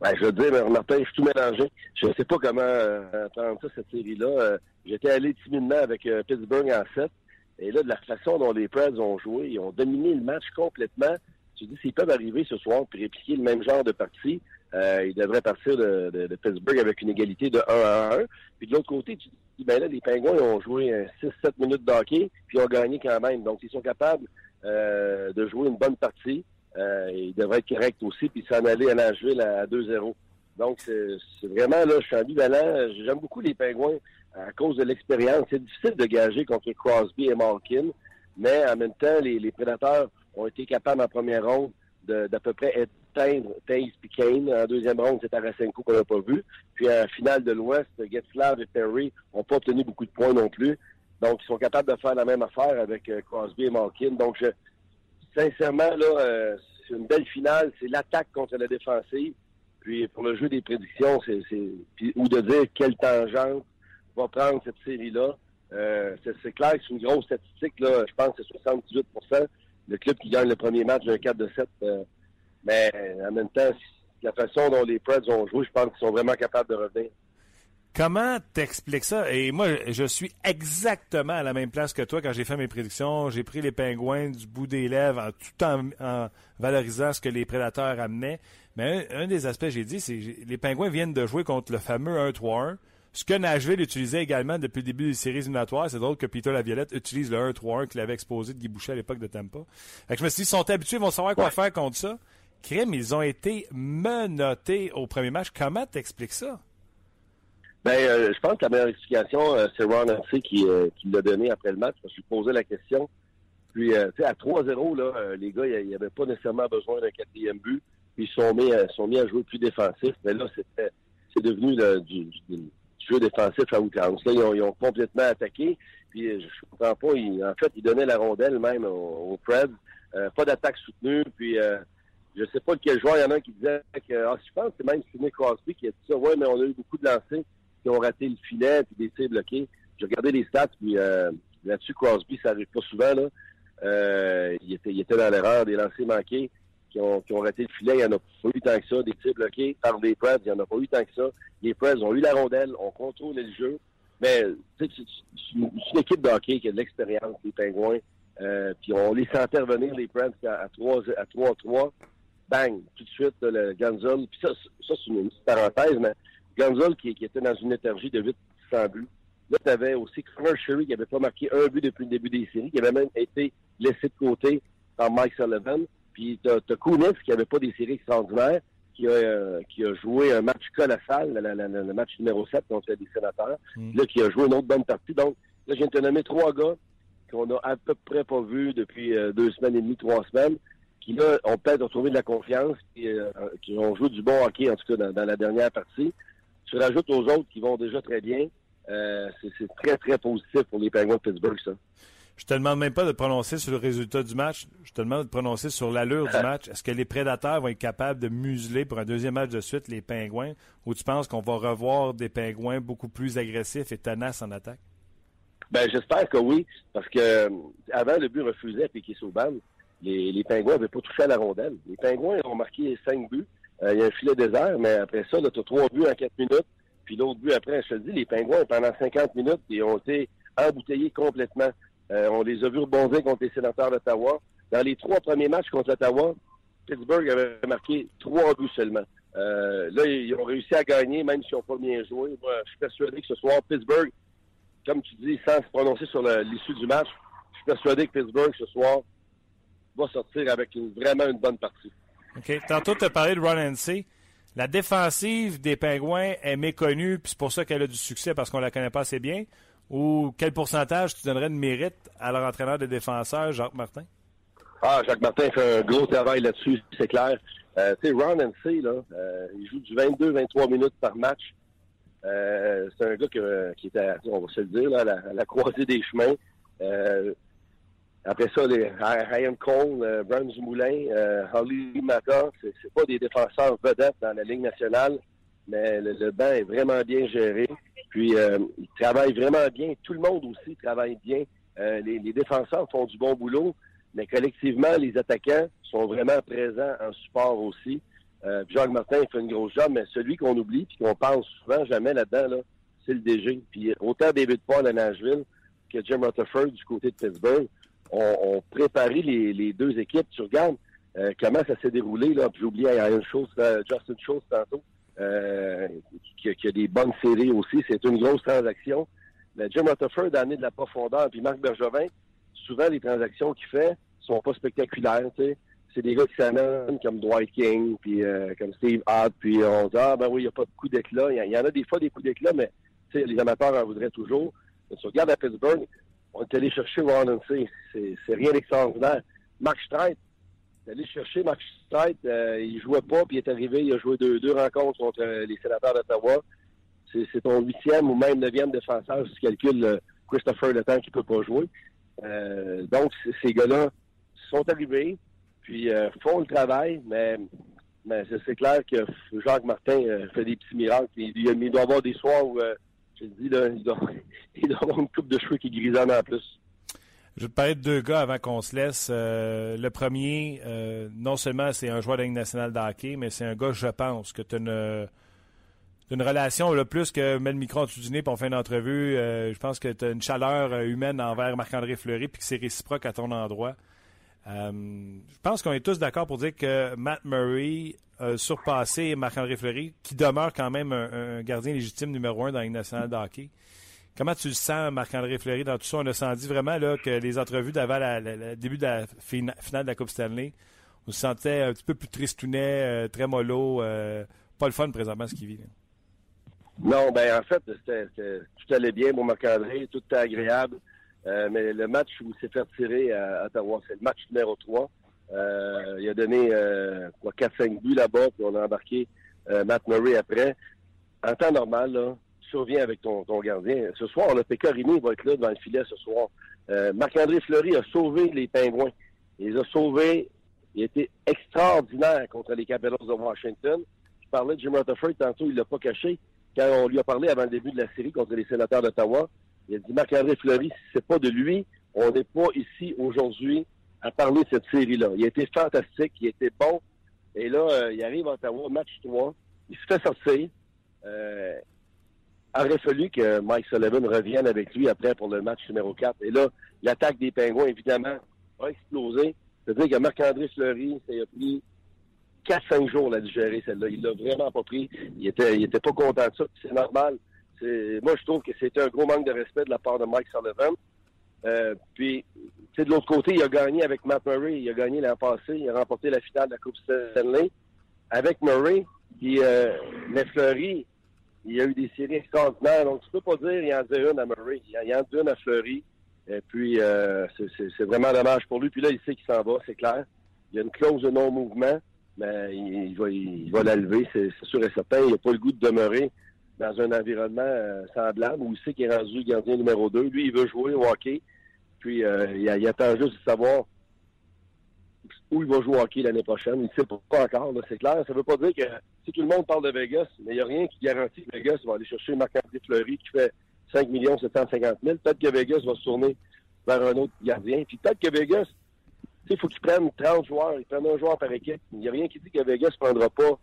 Ben, je veux dire, Martin, je suis tout mélangé. Je ne sais pas comment euh, prendre ça, cette série-là. Euh, j'étais allé timidement avec euh, Pittsburgh en 7. Et là, de la façon dont les Preds ont joué, ils ont dominé le match complètement. Tu dis, s'ils peuvent arriver ce soir et répliquer le même genre de partie, euh, ils devraient partir de, Pittsburgh avec une égalité de 1 à 1. Puis de l'autre côté, tu dis, ben là, les Pingouins ils ont joué 6-7 minutes d'hockey, puis ils ont gagné quand même. Donc, ils sont capables de jouer une bonne partie. Euh, ils devraient être corrects aussi, puis s'en aller à Nashville à 2-0. Donc, c'est vraiment, là, je suis ambivalent. J'aime beaucoup les Pingouins à cause de l'expérience. C'est difficile de gager contre Crosby et Malkin, mais en même temps, les, les Prédateurs ont été capables en première ronde d'à peu près éteindre Taze Kane. En deuxième ronde, c'est Tarasenko qu'on n'a pas vu. Puis en finale de l'Ouest, Getzlav et Perry n'ont pas obtenu beaucoup de points non plus. Donc, ils sont capables de faire la même affaire avec euh, Crosby et Malkin. Donc, je, sincèrement, là, euh, c'est une belle finale. C'est l'attaque contre la défensive. Puis pour le jeu des prédictions, c'est, ou de dire quelle tangente va prendre cette série-là. Euh, c'est, clair c'est une grosse statistique. Là. Je pense que c'est 78% le club qui gagne le premier match d'un 4 de 7. Euh, mais en même temps, la façon dont les Preds ont joué, je pense qu'ils sont vraiment capables de revenir. Comment t'expliques ça? Et moi, je suis exactement à la même place que toi quand j'ai fait mes prédictions. J'ai pris les pingouins du bout des lèvres tout en, valorisant ce que les prédateurs amenaient. Mais un, des aspects, j'ai dit, c'est les pingouins viennent de jouer contre le fameux 1-3-1. Ce que Nashville utilisait également depuis le début des séries éliminatoires, c'est drôle que Peter Laviolette utilise le 1-3-1 qu'il avait exposé de Guy Boucher à l'époque de Tampa. Fait que je me suis dit, ils sont habitués, ils vont savoir quoi faire contre ça. Crème, ils ont été menottés au premier match. Comment t'expliques ça? Ben, euh, je pense que la meilleure explication, euh, c'est Ron Hansen qui, euh, qui l'a donné après le match. Je lui posé la question. Puis, tu sais, à 3-0, là, les gars, ils n'avaient pas nécessairement besoin d'un quatrième but. Puis, ils sont mis, sont mis à jouer plus défensif. Mais là, c'était, c'est devenu du, du, jeu défensif à outrance. Là, ils ont, ils ont, complètement attaqué. Puis, je comprends pas. Ils, en fait, ils donnaient la rondelle même aux, Preds. pas d'attaque soutenue. Puis, je sais pas quel joueur il y en a qui disait que, ah, je pense que c'est même Sidney Crosby qui a dit ça. Ouais, mais on a eu beaucoup de lancers qui ont raté le filet puis des tirs bloqués. J'ai regardé les stats, puis euh, là-dessus, Crosby, ça arrive pas souvent. Là. Euh, il, était, il était dans l'erreur des lancers manqués qui ont, qui ont raté le filet. Il n'y en a pas eu tant que ça. Des tirs bloqués par des Preds, il n'y en a pas eu tant que ça. Les Preds ont eu la rondelle, ont contrôlé le jeu. Mais c'est une, équipe de hockey qui a de l'expérience, les Pingouins. Euh, puis on les sent intervenir, les Preds, à 3 à 3 Bang, tout de suite, le Ganzol. Puis ça, ça c'est une petite parenthèse, mais Gonzalo qui, était dans une énergie de 800 buts. Là, tu avais aussi Connor Sherry qui n'avait pas marqué un but depuis le début des séries, qui avait même été laissé de côté par Mike Sullivan. Puis tu as, Kounis qui n'avait pas des séries extraordinaires, qui a, euh, qui a joué un match colossal, le match numéro 7 contre les sénateurs. Mm. Là, qui a joué une autre bonne partie. Donc, là, je viens de te nommer trois gars qu'on a à peu près pas vus depuis euh, deux semaines et demie, trois semaines, qui là ont peut-être retrouvé de la confiance, et, euh, qui ont joué du bon hockey, en tout cas, dans la dernière partie tu rajoutes aux autres qui vont déjà très bien. Euh, c'est très, très positif pour les Penguins de Pittsburgh, ça. Je te demande même pas de prononcer sur le résultat du match. Je te demande de prononcer sur l'allure du match. Est-ce que les prédateurs vont être capables de museler pour un deuxième match de suite les Pingouins ou tu penses qu'on va revoir des Pingouins beaucoup plus agressifs et tenaces en attaque? Ben, j'espère que oui, parce que euh, avant le but refusé à piquet Souban, les, les Pingouins n'avaient pas touché à la rondelle. Les Pingouins ont marqué cinq buts. Euh, il y a un filet désert, mais après ça, tu as trois buts en quatre minutes. Puis l'autre but après, je te dis, les Pingouins, pendant 50 minutes, ils ont été embouteillés complètement. Euh, on les a vus rebondir contre les sénateurs d'Ottawa. Dans les trois premiers matchs contre Ottawa, Pittsburgh avait marqué trois buts seulement. Euh, là, ils ont réussi à gagner, même s'ils n'ont pas bien joué. Moi, je suis persuadé que ce soir, Pittsburgh, comme tu dis, sans se prononcer sur l'issue du match, je suis persuadé que Pittsburgh, ce soir, va sortir avec vraiment une bonne partie. Tantôt, tu as parlé de Ron NC. La défensive des Pingouins est méconnue, puis c'est pour ça qu'elle a du succès parce qu'on la connaît pas assez bien. Ou quel pourcentage tu donnerais de mérite à leur entraîneur de défenseurs, Jacques Martin? Ah, Jacques Martin fait un gros travail là-dessus, c'est clair. Euh, tu sais, Ron NC, là, euh, il joue du 22-23 minutes par match. Euh, c'est un gars qui était, on va se le dire, à, la, croisée des chemins. Après ça, les Ryan Cole, euh, Brun Moulin, euh, Holly Mata, c'est, pas des défenseurs vedettes dans la Ligue nationale, mais le, banc est vraiment bien géré. Puis euh, ils travaillent vraiment bien. Tout le monde aussi travaille bien. Euh, les, défenseurs font du bon boulot, mais collectivement, les attaquants sont vraiment présents en support aussi. Euh, Jacques Martin fait une grosse job, mais celui qu'on oublie puis qu'on pense souvent jamais là-dedans, là, c'est le DG. Puis autant David Paul à Nashville, que Jim Rutherford du côté de Pittsburgh ont, préparé les, deux équipes. Tu regardes euh, comment ça s'est déroulé. Là. J'ai oublié, une chose, euh, Justin Schultz tantôt, euh, qui, a des bonnes séries aussi. C'est une grosse transaction. Mais Jim Rutherford a amené de la profondeur. Puis Marc Bergevin, souvent, les transactions qu'il fait sont pas spectaculaires. C'est des gars qui s'amènent comme Dwight King, puis comme Steve Hart, puis on dit Ah ben oui, il n'y a pas de coup d'éclat. Il y, en a des fois des coups d'éclat, mais les amateurs en voudraient toujours. Mais tu regardes à Pittsburgh, on est allé chercher Warren C. C'est rien d'extraordinaire. Mark Streit, est allé chercher Mark Streit. Euh, il jouait pas, puis il est arrivé, il a joué deux, deux rencontres contre euh, les sénateurs d'Ottawa. C'est ton huitième ou même neuvième défenseur, si tu calcules euh, Christopher le temps qu'il peut pas jouer. Euh, donc, ces gars-là sont arrivés, puis font le travail, mais, mais c'est clair que Jacques Martin fait des petits miracles. Il, il, doit avoir des soirs où je te dis, là, il doit, il avoir une coupe de cheveux qui grisonne en plus. Je vais te parler de deux gars avant qu'on se laisse. Euh, le premier, euh, non seulement c'est un joueur de la Ligue nationale de hockey, mais c'est un gars, je pense, que tu as une, une, relation, le plus que met le micro en dessous du nez pour fait une entrevue. Euh, je pense que tu as une chaleur humaine envers Marc-André Fleury puis que c'est réciproque à ton endroit. Je pense qu'on est tous d'accord pour dire que Matt Murray a surpassé Marc-André Fleury, qui demeure quand même un, gardien légitime numéro un dans Ligue nationale de hockey. Comment tu le sens, Marc-André Fleury, dans tout ça? On a senti vraiment là, que les entrevues d'avant le début de la finale de la Coupe Stanley, on se sentait un petit peu plus tristounet, euh, très mollo. Euh, pas le fun présentement ce qu'il vit. Non, ben en fait, tout allait bien pour Marc-André, tout était agréable. Euh, mais le match où il s'est fait tirer à Ottawa, c'est le match numéro 3. il a donné 4-5 buts là-bas, puis on a embarqué Matt Murray après. En temps normal, là, surviens avec ton, gardien. Ce soir, le Pécorimi va être là devant le filet ce soir. Euh, Marc-André Fleury a sauvé les Pingouins. Il a sauvés. Il a été extraordinaire contre les Capitals de Washington. Je parlais de Jim Rutherford tantôt, il l'a pas caché. Quand on lui a parlé avant le début de la série contre les sénateurs d'Ottawa, il a dit Marc-André Fleury, si c'est pas de lui, on n'est pas ici aujourd'hui à parler de cette série-là. Il a été fantastique, il a été bon. Et là, euh, il arrive à Ottawa, match 3. Il se fait sortir. Euh, aurait fallu que Mike Sullivan revienne avec lui après pour le match numéro 4. Et là, l'attaque des Pingouins, évidemment, a explosé. C'est-à-dire que Marc-André Fleury, ça a pris 4-5 jours à digérer celle-là. Il l'a vraiment pas pris. Il était, il était pas content de ça. C'est normal. Moi, je trouve que c'était un gros manque de respect de la part de Mike Sullivan. Euh, puis, de l'autre côté, il a gagné avec Matt Murray. Il a gagné l'an passé. Il a remporté la finale de la Coupe Stanley avec Murray. Puis, euh, mais Fleury, il y a eu des séries extraordinaires. Donc, tu peux pas dire qu'il y en a une à Murray. Il y en a une à Fleury. Et puis, euh, c'est vraiment dommage pour lui. Puis là, il sait qu'il s'en va, c'est clair. Il y a une clause de non-mouvement, mais il, va, il va la lever, c'est sûr et certain. Il n'a pas le goût de demeurer dans un environnement euh, semblable où il sait qu'il est rendu gardien numéro 2. Lui, il veut jouer au hockey. Puis, euh, il, attend juste de savoir où il va jouer au hockey l'année prochaine. Il ne sait pas encore, c'est clair. Ça ne veut pas dire que si tout le monde parle de Vegas, mais il n'y a rien qui garantit que Vegas va aller chercher Marc-André Fleury qui fait 5 750 000. Peut-être que Vegas va se tourner vers un autre gardien. Puis peut-être que Vegas, il faut qu'ils prennent 30 joueurs. Ils prennent un joueur par équipe. Il n'y a rien qui dit que Vegas ne prendra pas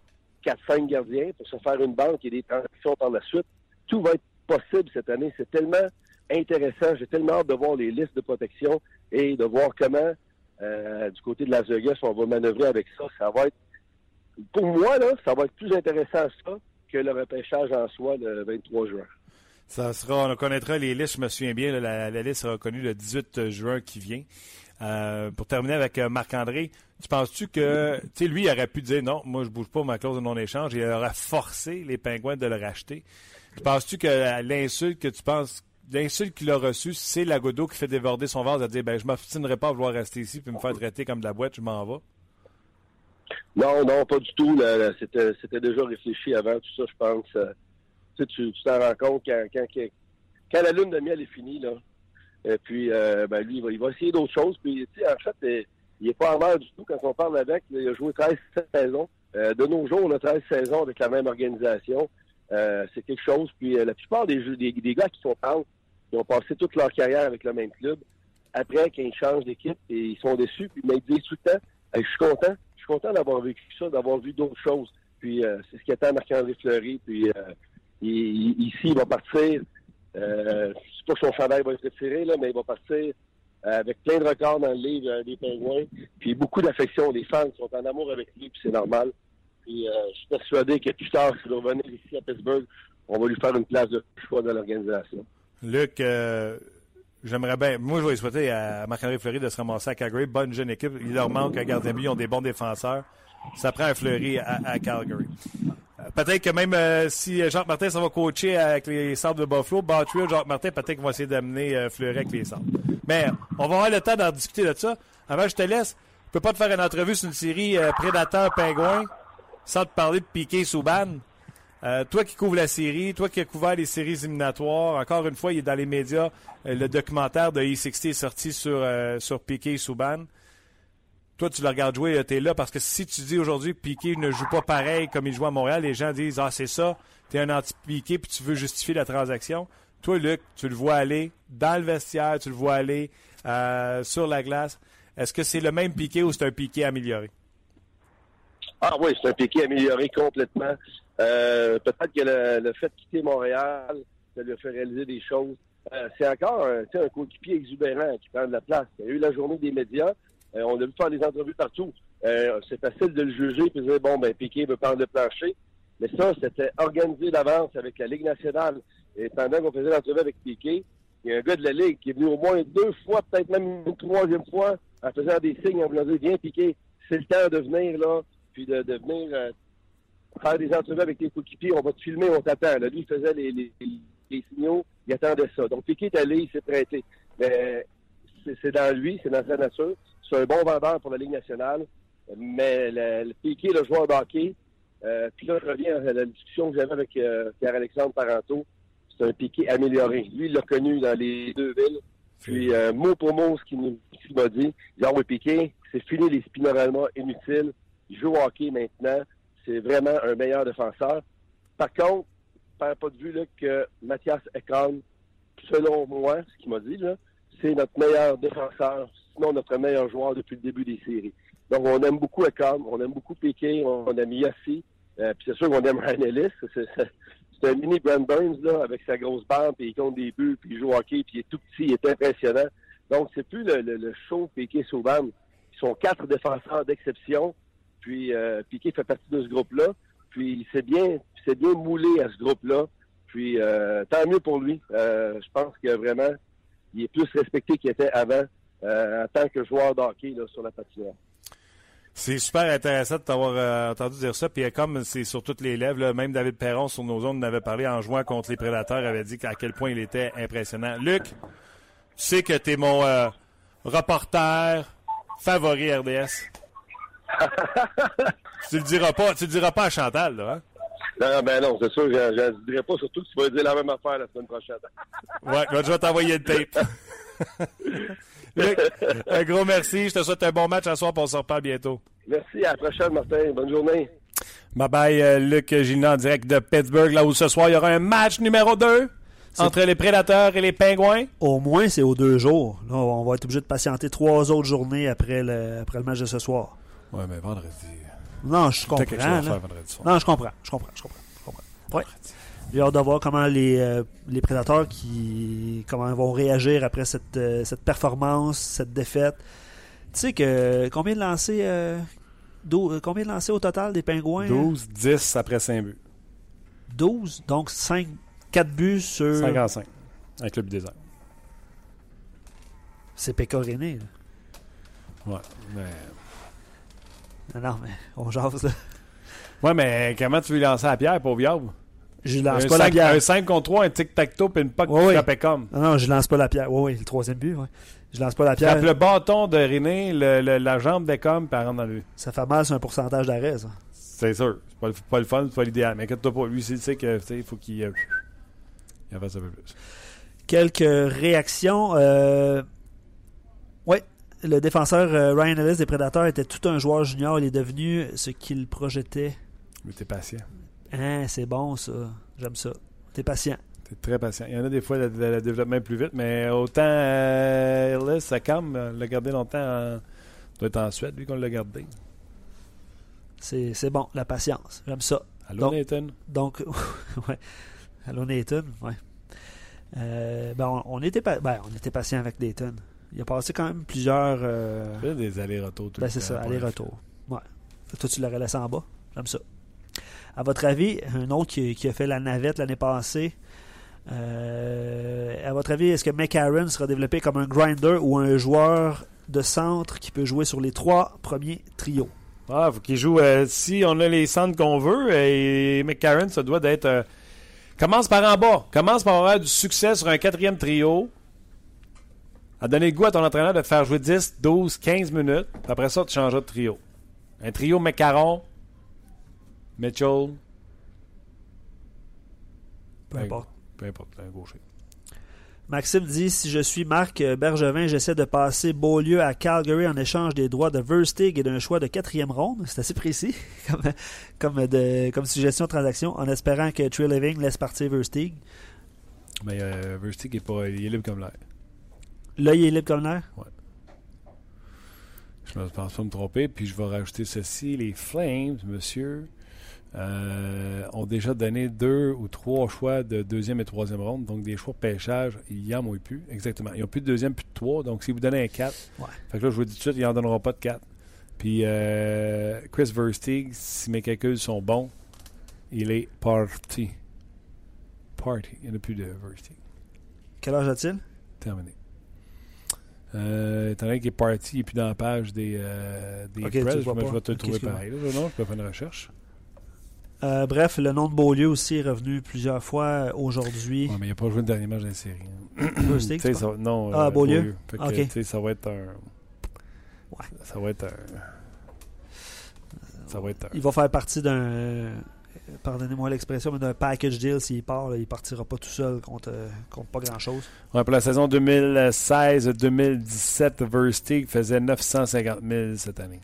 4-5 gardiens pour se faire une banque et des transactions par la suite. Tout va être possible cette année. C'est tellement intéressant. J'ai tellement hâte de voir les listes de protection et de voir comment euh, du côté de Las Vegas, on va manœuvrer avec ça. Ça va être, pour moi, là, ça va être plus intéressant ça que le repêchage en soi le 23 juin. Ça sera, on connaîtra les listes, je me souviens bien, la, liste sera connue le 18 juin qui vient. Euh, pour terminer avec euh, Marc-André, tu penses-tu que, tu sais, lui, il aurait pu dire non, moi je bouge pas ma clause de non-échange, il aurait forcé les Pingouins de le racheter. Tu penses-tu que l'insulte que tu penses l'insulte qu'il a reçue, c'est Lagodo qui fait déborder son vase à dire ben, je m'obstinerai pas à vouloir rester ici puis me faire traiter comme de la boîte, je m'en vais? Non, non, pas du tout. C'était déjà réfléchi avant tout ça, je pense. Euh, tu t'en rends compte quand, quand, la lune de miel est finie, là. Et puis, euh, ben, lui, il va, essayer d'autres choses. Puis, en fait, euh, il n'est pas en l'air du tout quand on parle avec. il a joué 13 saisons. de nos jours, on a 13 saisons avec la même organisation. c'est quelque chose. Puis, la plupart des, des, gars qui sont parlent, ils ont passé toute leur carrière avec le même club. Après, quand ils changent d'équipe, et ils sont déçus, puis ils disent tout le temps, je suis content, je suis content d'avoir vécu ça, d'avoir vu d'autres choses. Puis euh, c'est ce qui attend Marc-André Fleury. Puis euh, ici, il va partir Euh, je sais pas que son chandail va être retiré, là, mais il va partir euh, avec plein de records dans le livre euh, des Pingouins. Puis beaucoup d'affection. Les fans sont en amour avec lui, puis c'est normal. Puis euh, je suis persuadé que plus tard, s'il va revenir ici à Pittsburgh, on va lui faire une place de choix dans l'organisation. Luc, j'aimerais bien. Moi, je vais souhaiter à Marc-André Fleury de se ramasser à Calgary. Bonne jeune équipe. Il leur manque un gardien. Ils ont des bons défenseurs. Ça prend un Fleury à, à Calgary. Euh, Peut-être que même euh, si Jacques Martin ça va coacher avec les Sables de Buffalo, Battery Jacques Martin, peut-être qu'on va essayer d'amener euh, avec les Sables. Mais on va avoir le temps d'en discuter de ça. Avant, je te laisse. Je peux pas te faire une entrevue sur une série euh, Prédateur Pingouin sans te parler de Piqué Souban. Euh, toi qui couvres la série, toi qui as couvert les séries éliminatoires, encore une fois, il est dans les médias. euh, le documentaire de E60 est sorti sur, euh, sur Piqué Souban. Toi, tu le regardes jouer, tu es là parce que si tu dis aujourd'hui que Piqué ne joue pas pareil comme il joue à Montréal, les gens disent Ah, c'est ça, tu es un anti-Piqué puis tu veux justifier la transaction. Toi, Luc, tu le vois aller dans le vestiaire, tu le vois aller euh, sur la glace. Est-ce que c'est le même Piqué ou c'est un Piqué amélioré? Ah oui, c'est un piqué amélioré complètement. Euh, Peut-être que le, fait de quitter Montréal, ça lui a fait réaliser des choses. Euh, c'est encore un, un coéquipier exubérant qui prend de la place. Il y a eu la journée des médias. Euh, on a vu faire des entrevues partout. Euh, c'est facile de le juger et de dire, bon, ben Piqué veut prendre le plancher. Mais ça, c'était organisé d'avance avec la Ligue nationale. Et pendant qu'on faisait l'entrevue avec Piqué, il y a un gars de la Ligue qui est venu au moins deux fois, peut-être même une troisième fois, en faisant des signes, en voulant dire, viens Piqué, c'est le temps de venir, là, puis de, venir euh, faire des entrevues avec tes coéquipiers, on va te filmer, on t'attend. Là, lui, il faisait les, signaux, il attendait ça. Donc, Piqué est allé, il s'est prêté. Mais c'est dans lui, c'est dans sa nature. C'est un bon vendeur pour la Ligue nationale. Mais le, le Piqué, le joueur de hockey, euh, puis là, je reviens à la discussion que j'avais avec euh, Pierre-Alexandre Parenteau. C'est un Piqué amélioré. Lui, il l'a connu dans les deux villes. Puis, euh, mot pour mot, ce qu'il m'a dit, il dit, ah oui, Piqué, c'est fini les spinoralements inutiles. Il joue au hockey maintenant. C'est vraiment un meilleur défenseur. Par contre, perds pas de vue là, que Mathias Ekholm, selon moi, ce qu'il m'a dit, c'est notre meilleur défenseur, notre meilleur joueur depuis le début des séries. Donc, on aime beaucoup Ekholm, on aime beaucoup Piqué, on, aime Yossi, euh, puis c'est sûr qu'on aime Ryan Ellis. C'est, c'est- c'est un mini Brand Burns, là, avec sa grosse barbe, puis il compte des buts, puis il joue hockey, puis il est tout petit, il est impressionnant. Donc, c'est plus le, show Piqué Sauban. Ils sont quatre défenseurs d'exception, puis euh, Piqué fait partie de ce groupe-là. Puis il s'est bien, il s'est bien moulé à ce groupe-là. Puis euh, tant mieux pour lui. Euh, je pense que vraiment, il est plus respecté qu'il était avant euh, en tant que joueur de hockey là, sur la patinoire. C'est super intéressant de t'avoir euh, entendu dire ça. Puis euh, comme c'est sur toutes les lèvres, là, même David Perron sur nos zones en avait parlé en jouant contre les Prédateurs, avait dit à quel point il était impressionnant. Luc, tu sais que tu es mon euh, reporter favori RDS. tu le diras pas, tu le diras pas à Chantal, là, hein? Non, ben non, c'est sûr, je ne dirais pas, surtout que tu vas dire la même affaire la semaine prochaine. Ouais, ben, je vais t'envoyer le tape. Luc, un gros merci. Je te souhaite un bon match à soir, on se reparle bientôt. Merci, à la prochaine, Martin. Bonne journée. Bye bye, euh, Luc Gina en direct de Pittsburgh, là où ce soir il y aura un match numéro 2 entre les Prédateurs et les Pingouins. Au moins, c'est aux deux jours. Là, on va être obligé de patienter trois autres journées après le, après le match de ce soir. Ouais, mais vendredi. Non, je quelque chose comprends. à faire là. vendredi soir. Non, je comprends. Je comprends. Je comprends. Je comprends. Ouais. J'ai hâte de voir comment les, euh, les prédateurs qui comment ils vont réagir après cette, euh, cette performance, cette défaite. Tu sais que combien de lancers euh, combien de lancers au total des pingouins? hein? 12, 10 après 5 buts. 12. Donc 5 4 buts sur 55 avec le but des airs. c'est pécoriné. Ouais, mais... Non, non, mais on jase là. ouais, mais comment tu veux lancer à Pierre, pauvre Yab? Je lance Un pas la 5, pierre. un 5 contre 3, un tic-tac-toe, puis une Ouais, qui ouais. frappait comme. Non, non, je lance pas la pierre. Oui, oui, le troisième but, ouais. Je lance pas la pierre. Frappe le bâton de René, le- le- la jambe d'Ecom, puis elle rentre dans lui. Ça fait mal sur un pourcentage d'arrêt, ça. C'est sûr. C'est pas, le- pas le fun, c'est pas l'idéal. Mais inquiète-toi pas, lui, il sait que, il faut qu'il euh, il en fasse un peu plus. Quelques réactions. Euh... Oui, le défenseur euh, Ryan Ellis des Prédateurs était tout un joueur junior. Il est devenu ce qu'il projetait. Mais t'es patient. Hein, c'est bon, ça. J'aime ça. T'es patient. T'es très patient. Il y en a des fois, le, développement plus vite, mais autant euh, Ellis, ça calme, euh, l'a gardé longtemps. en- doit être en Suède, lui, qu'on l'a gardé. C'est bon, la patience. J'aime ça. Allô, Donc- Nathan? Donc, ouais. Allô, Nathan? Ouais. Euh, ben, on, on était ben, on était patient avec Dayton. Il a passé quand même plusieurs. euh, fait des allers-retours tout ben, c'est ça, pas aller-retour. Ouais. Toi, tu l'aurais laissé en bas. J'aime ça. À votre avis, un autre qui, qui a fait la navette l'année passée, euh, à votre avis, est-ce que McCarron sera développé comme un grinder ou un joueur de centre qui peut jouer sur les trois premiers trios? Ah, faut qu'il joue. euh, si on a les centres qu'on veut, et McCarron, ça doit d'être. euh, commence par en bas. Commence par avoir du succès sur un quatrième trio. À donner le goût à ton entraîneur de te faire jouer 10, 12, 15 minutes. Après ça, tu changeras de trio. Un trio McCarron, Mitchell, Peu importe. peu importe, un gaucher. Maxime dit si je suis Marc Bergevin, j'essaie de passer Beaulieu à Calgary en échange des droits de Verstig et d'un choix de quatrième ronde. C'est assez précis comme, comme, de, comme suggestion de transaction, en espérant que Trey Living laisse partir Verstig. Mais euh, Versteeg est, pas, il est libre comme l'air. Là, il est libre comme l'air? Je ne pense pas me tromper. Puis je vais rajouter ceci. Les Flames, monsieur, euh, ont déjà donné deux ou trois choix de deuxième et troisième ronde. Donc des choix de pêchage, ils n'en ont plus. Exactement. Ils n'ont plus de deuxième, plus de trois. Donc si vous donnez un 4, Ouais. fait que là, je vous dis tout de suite, ils n'en donneront pas de 4. Puis euh, Chris Versteeg, si mes calculs sont bons, il est parti. Party. Il n'y en a plus de Versteeg. Quel âge a-t-il? Terminé. Euh, étant donné qu'il est parti, n'est plus dans la page des, euh, des Ok, tu Preds, le je, vais- je pas. vais te le Ok, trouver pareil. là. Non, je peux faire une recherche. Euh, Bref, le nom de Beaulieu aussi est revenu plusieurs fois euh, aujourd'hui. Ouais, mais il n'a pas joué le dernier match dans la série. ça- non, Ah, euh, Beaulieu? Fait que, Ok. tu sais, ça va être un. Ouais. Ça va être un. Ça va être un. Il va faire partie d'un. Pardonnez-moi l'expression, mais d'un package deal s'il part. là, il partira pas tout seul contre, euh, pas grand-chose. Pour la saison 2016-2017, Versteeg faisait 950 000 cette année.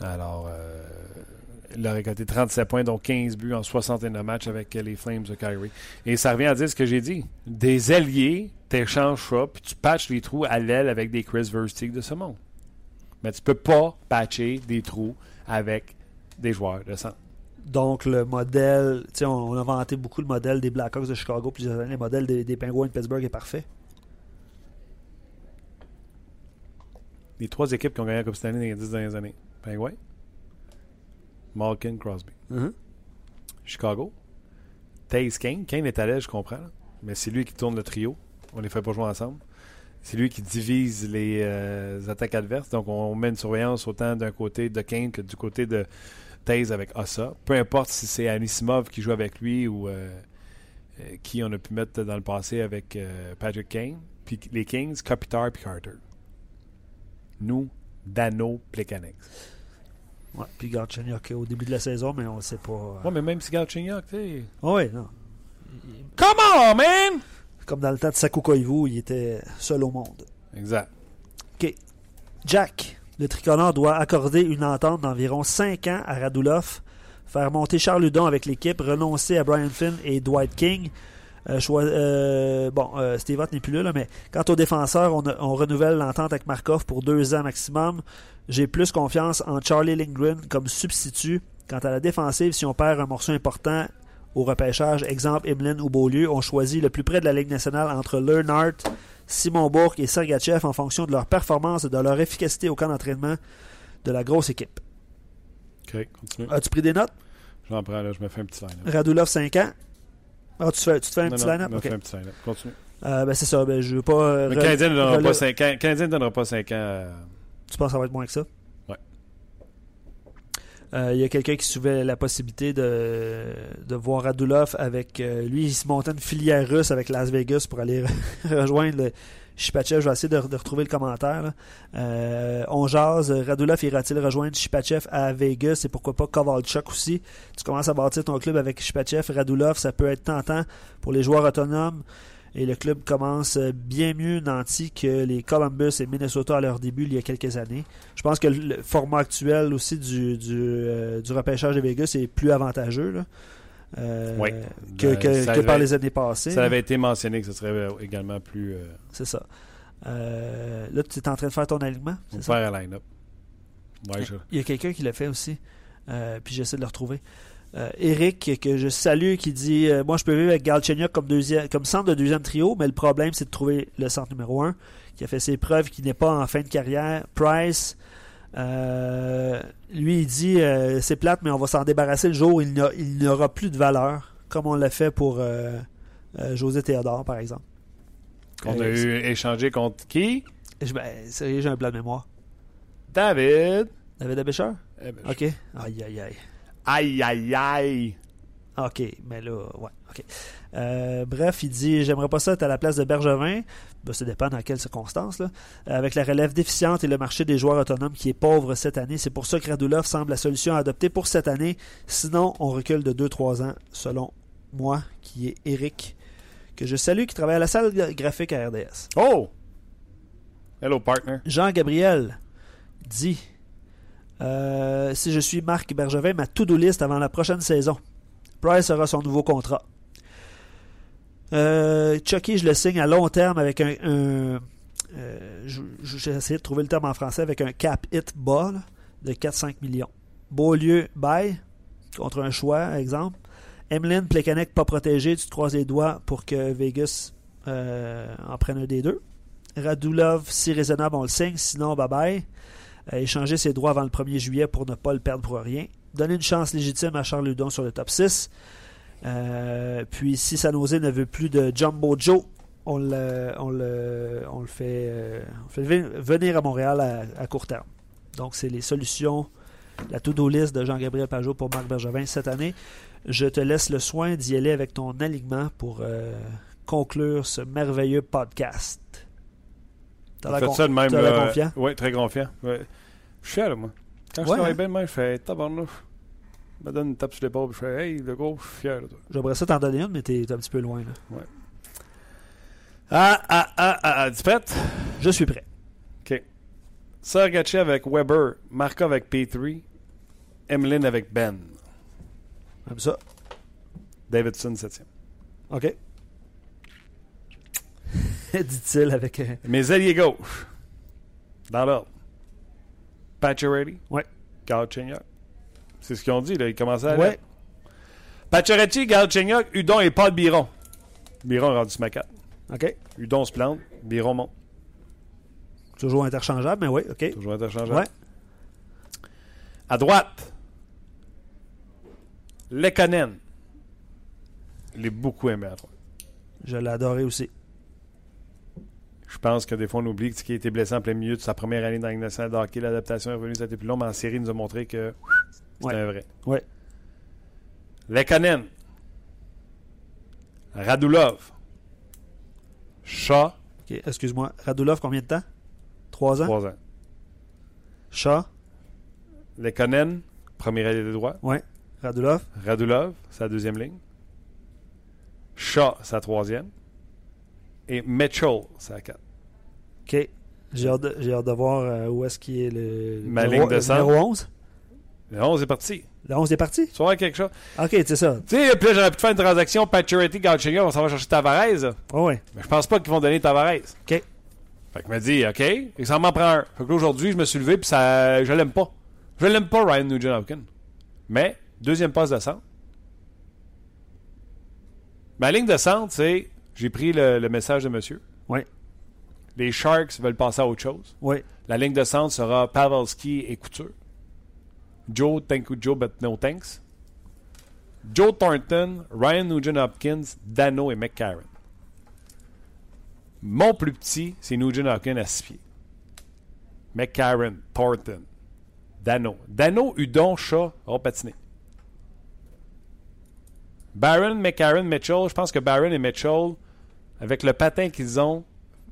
Alors, euh, il a récolté 37 points, dont 15 buts en 61 matchs avec les Flames de Kyrie. Et ça revient à dire ce que j'ai dit. Des alliés, t'échanges ça, puis tu patches les trous à l'aile avec des Chris Versteeg de ce monde. Mais tu peux pas patcher des trous avec des joueurs de centre. Donc, le modèle, tu sais, on, on a vanté beaucoup le modèle des Blackhawks de Chicago plusieurs années. Le modèle des, des Penguins de Pittsburgh est parfait. Les trois équipes qui ont gagné la Coupe Stanley dans les 10 dernières années. Penguins, Malkin, Crosby. Chicago. Taze Kane. Kane est à l'aise, je comprends. là. Mais c'est lui qui tourne le trio. On les fait pas jouer ensemble. C'est lui qui divise les euh, attaques adverses. Donc, on met une surveillance autant d'un côté de Kane que du côté de Taze avec Ossa. Peu importe si c'est Anisimov qui joue avec lui ou euh, euh, qui on a pu mettre dans le passé avec euh, Patrick Kane. Puis les Kings, Kopitar puis Carter. Nous, Dano, Plekanec. Ouais. Puis Galchenyuk au début de la saison, mais on ne sait pas. euh, Ouais, mais même si Galchenyuk, tu sais... Ah ouais, non. Come on, man! Comme dans le temps de Saku Koivu, il était seul au monde. Exact. Jack, le tricolore doit accorder une entente d'environ 5 ans à Radulov, faire monter Charles Hudon avec l'équipe, renoncer à Brian Finn et Dwight King. Euh, euh, bon, euh, Steve n'est plus là, mais quant aux défenseurs, on renouvelle l'entente avec Markov pour deux ans maximum. J'ai plus confiance en Charlie Lindgren comme substitut. Quant à la défensive, si on perd un morceau important au repêchage, exemple Emeline ou Beaulieu, on choisit le plus près de la Ligue nationale entre Learnhardt, Simon Bourque et Sergachev en fonction de leur performance et de leur efficacité au camp d'entraînement de la grosse équipe. OK, continue. As-tu pris des notes? J'en prends, là, je me fais un petit line-up. Radulov, 5 ans. Ah, tu, fais, tu te fais un Non, petit line-up? je me fais un petit line-up. Continue. Euh, ben, c'est ça. Ben, je veux pas. Le Canadien ne donnera pas 5 ans. Le Canadien ne donnera pas 5 ans. Tu penses que ça va être moins que ça? Euh, Il y a quelqu'un qui souvait la possibilité de, de voir Radulov avec. euh, lui, il se montait une filière russe avec Las Vegas pour aller rejoindre le. Je vais essayer de, retrouver le commentaire. Euh, on jase. Radulov ira-t-il rejoindre Shipachev à Vegas et pourquoi pas Kovalchuk aussi? Tu commences à bâtir ton club avec Shipachev, Radulov. Ça peut être tentant pour les joueurs autonomes. Et le club commence bien mieux nanti que les Columbus et Minnesota à leur début il y a quelques années. Je pense que le format actuel aussi du, du, euh, du repêchage de Vegas est plus avantageux là, euh, Oui. que, Ben, que- par les années passées. Ça là. avait été mentionné que ce serait également plus. Euh, C'est ça. Euh, là, tu es en train de faire ton alignement. faire un line-up. Ouais, je- Il y a quelqu'un qui l'a fait aussi. Puis j'essaie de le retrouver. Euh, Eric, que je salue, qui dit euh, Moi, je peux vivre avec Galchenyuk comme, deuxième, comme centre de deuxième trio, mais le problème, c'est de trouver le centre numéro un, qui a fait ses preuves, qui n'est pas en fin de carrière. Price, euh, lui, il dit C'est plate, mais on va s'en débarrasser le jour où il n'a- il n'aura plus de valeur, comme on l'a fait pour José Théodore, par exemple. On a eu échangé contre qui? Ben, sérieux, j'ai un blanc de mémoire. David. David Abécher Eh ben, Ok. Aïe, aïe, aïe. Aïe, aïe, aïe. OK, mais là, ouais, OK. Euh, bref, il dit J'aimerais pas ça être à la place de Bergevin. Ben, ça dépend dans quelles circonstances. Là. Avec la relève déficiente et le marché des joueurs autonomes qui est pauvre cette année, c'est pour ça que Radulov semble la solution à adopter pour cette année. Sinon, on recule de 2-3 ans, selon moi, qui est Eric, que je salue, qui travaille à la salle graphique à RDS. Oh! Hello, partner. Jean-Gabriel dit euh, Si je suis Marc Bergevin, ma to-do list avant la prochaine saison. Price aura son nouveau contrat. Euh, Chucky, je le signe à long terme avec un. un- euh, J'ai essayé de trouver le terme en français avec un cap hit bas là, de 4-5 millions. Beaulieu, bye, contre un choix, exemple. Emeline, Plekanec, pas protégé, tu te croises les doigts pour que Vegas en prenne un des deux. Radulov, si raisonnable, on le signe. Sinon, bye bye. Euh, échanger ses droits avant le 1er juillet pour ne pas le perdre pour rien. Donner une chance légitime à Charles Ludon sur le top 6. Euh, puis, si San Jose ne veut plus de Jumbo Joe, on le, fait, euh, venir à Montréal à, court terme. Donc, c'est les solutions, la to-do list de Jean-Gabriel Pajot pour Marc Bergevin cette année. Je te laisse le soin d'y aller avec ton alignement pour conclure ce merveilleux podcast. T'as ça de même. confiant? Oui, très confiant. Ouais. Je suis fier, là, moi. Quand je Ouais, travaille hein? bien de même, je fais tabarnouche. Je me donne une tape sur l'épaule, je fais Hey, le gros, je suis fier. J'aimerais ça t'en donner une, mais t'es un petit peu loin. Là. Ah, ah, ah, ah, ah, tu prête? Je suis prêt. OK. Sergachev avec Weber, Markov avec P3, Emeline avec Ben, Comme ça. Davidson 7e. OK. Dit-il avec un. Mes alliés gauche, dans l'ordre. Pacioretty? Ouais. Galchenyuk? C'est ce qu'ils ont dit, là. Ils commençaient à Ouais. Pacioretty, Galchenyuk, Udon et Paul Biron. Biron est rendu 4. OK. Udon se plante, Biron monte. Toujours interchangeable, mais oui, OK. Toujours interchangeable. Ouais. À droite, Lekonen. Je l'ai beaucoup aimé à droite. Je l'ai adoré aussi. Je pense que des fois, on oublie que- qu'il a été blessé en plein milieu de sa première année dans la nationale de hockey. L'adaptation est revenue, ça a été plus long, mais en série, il nous a montré que c'était Ouais. un vrai. Ouais. Lekonen. Radulov. Shaw, OK. Excuse-moi. Radulov, combien de temps? Trois ans? 3 ans. Chat? Lekonen, premier allié de droit. Ouais. Radulov? Radulov, sa deuxième ligne. Shaw, sa troisième. Et Mitchell, sa quatre. OK. J'ai hâte, de- j'ai hâte de voir euh, où est-ce qu'il est le. Ma le ligne de le. Numéro 11? Le 11 est parti. Le 11 est parti? Tu voir quelque chose. OK, c'est ça. Tu sais, puis là, j'aurais pu te faire une transaction Pacioretty, Galchenyuk, on s'en va chercher Tavares. Oh, ouais. Mais je pense pas qu'ils vont donner Tavares. OK. Fait que me dit, OK, et ça m'en prend un. Fait que aujourd'hui, je me suis levé, puis ça, je l'aime pas. Je l'aime pas, Ryan Nugent-Hopkins. Mais, deuxième passe de centre. Ma ligne de centre, c'est, j'ai pris le, le message de monsieur. Les Sharks veulent passer à autre chose. Ouais. La ligne de centre sera Pavelski et Couture. Joe, thank you, Joe, but no thanks. Joe Thornton, Ryan Nugent-Hopkins, Dano et McCarron. Mon plus petit, c'est Nugent-Hopkins à 6 pieds. McCarron, Thornton, Dano. Dano, Udon, Shaw, auront patiné. Barron, McCarron, Mitchell, je pense que Barron et Mitchell, avec le patin qu'ils ont,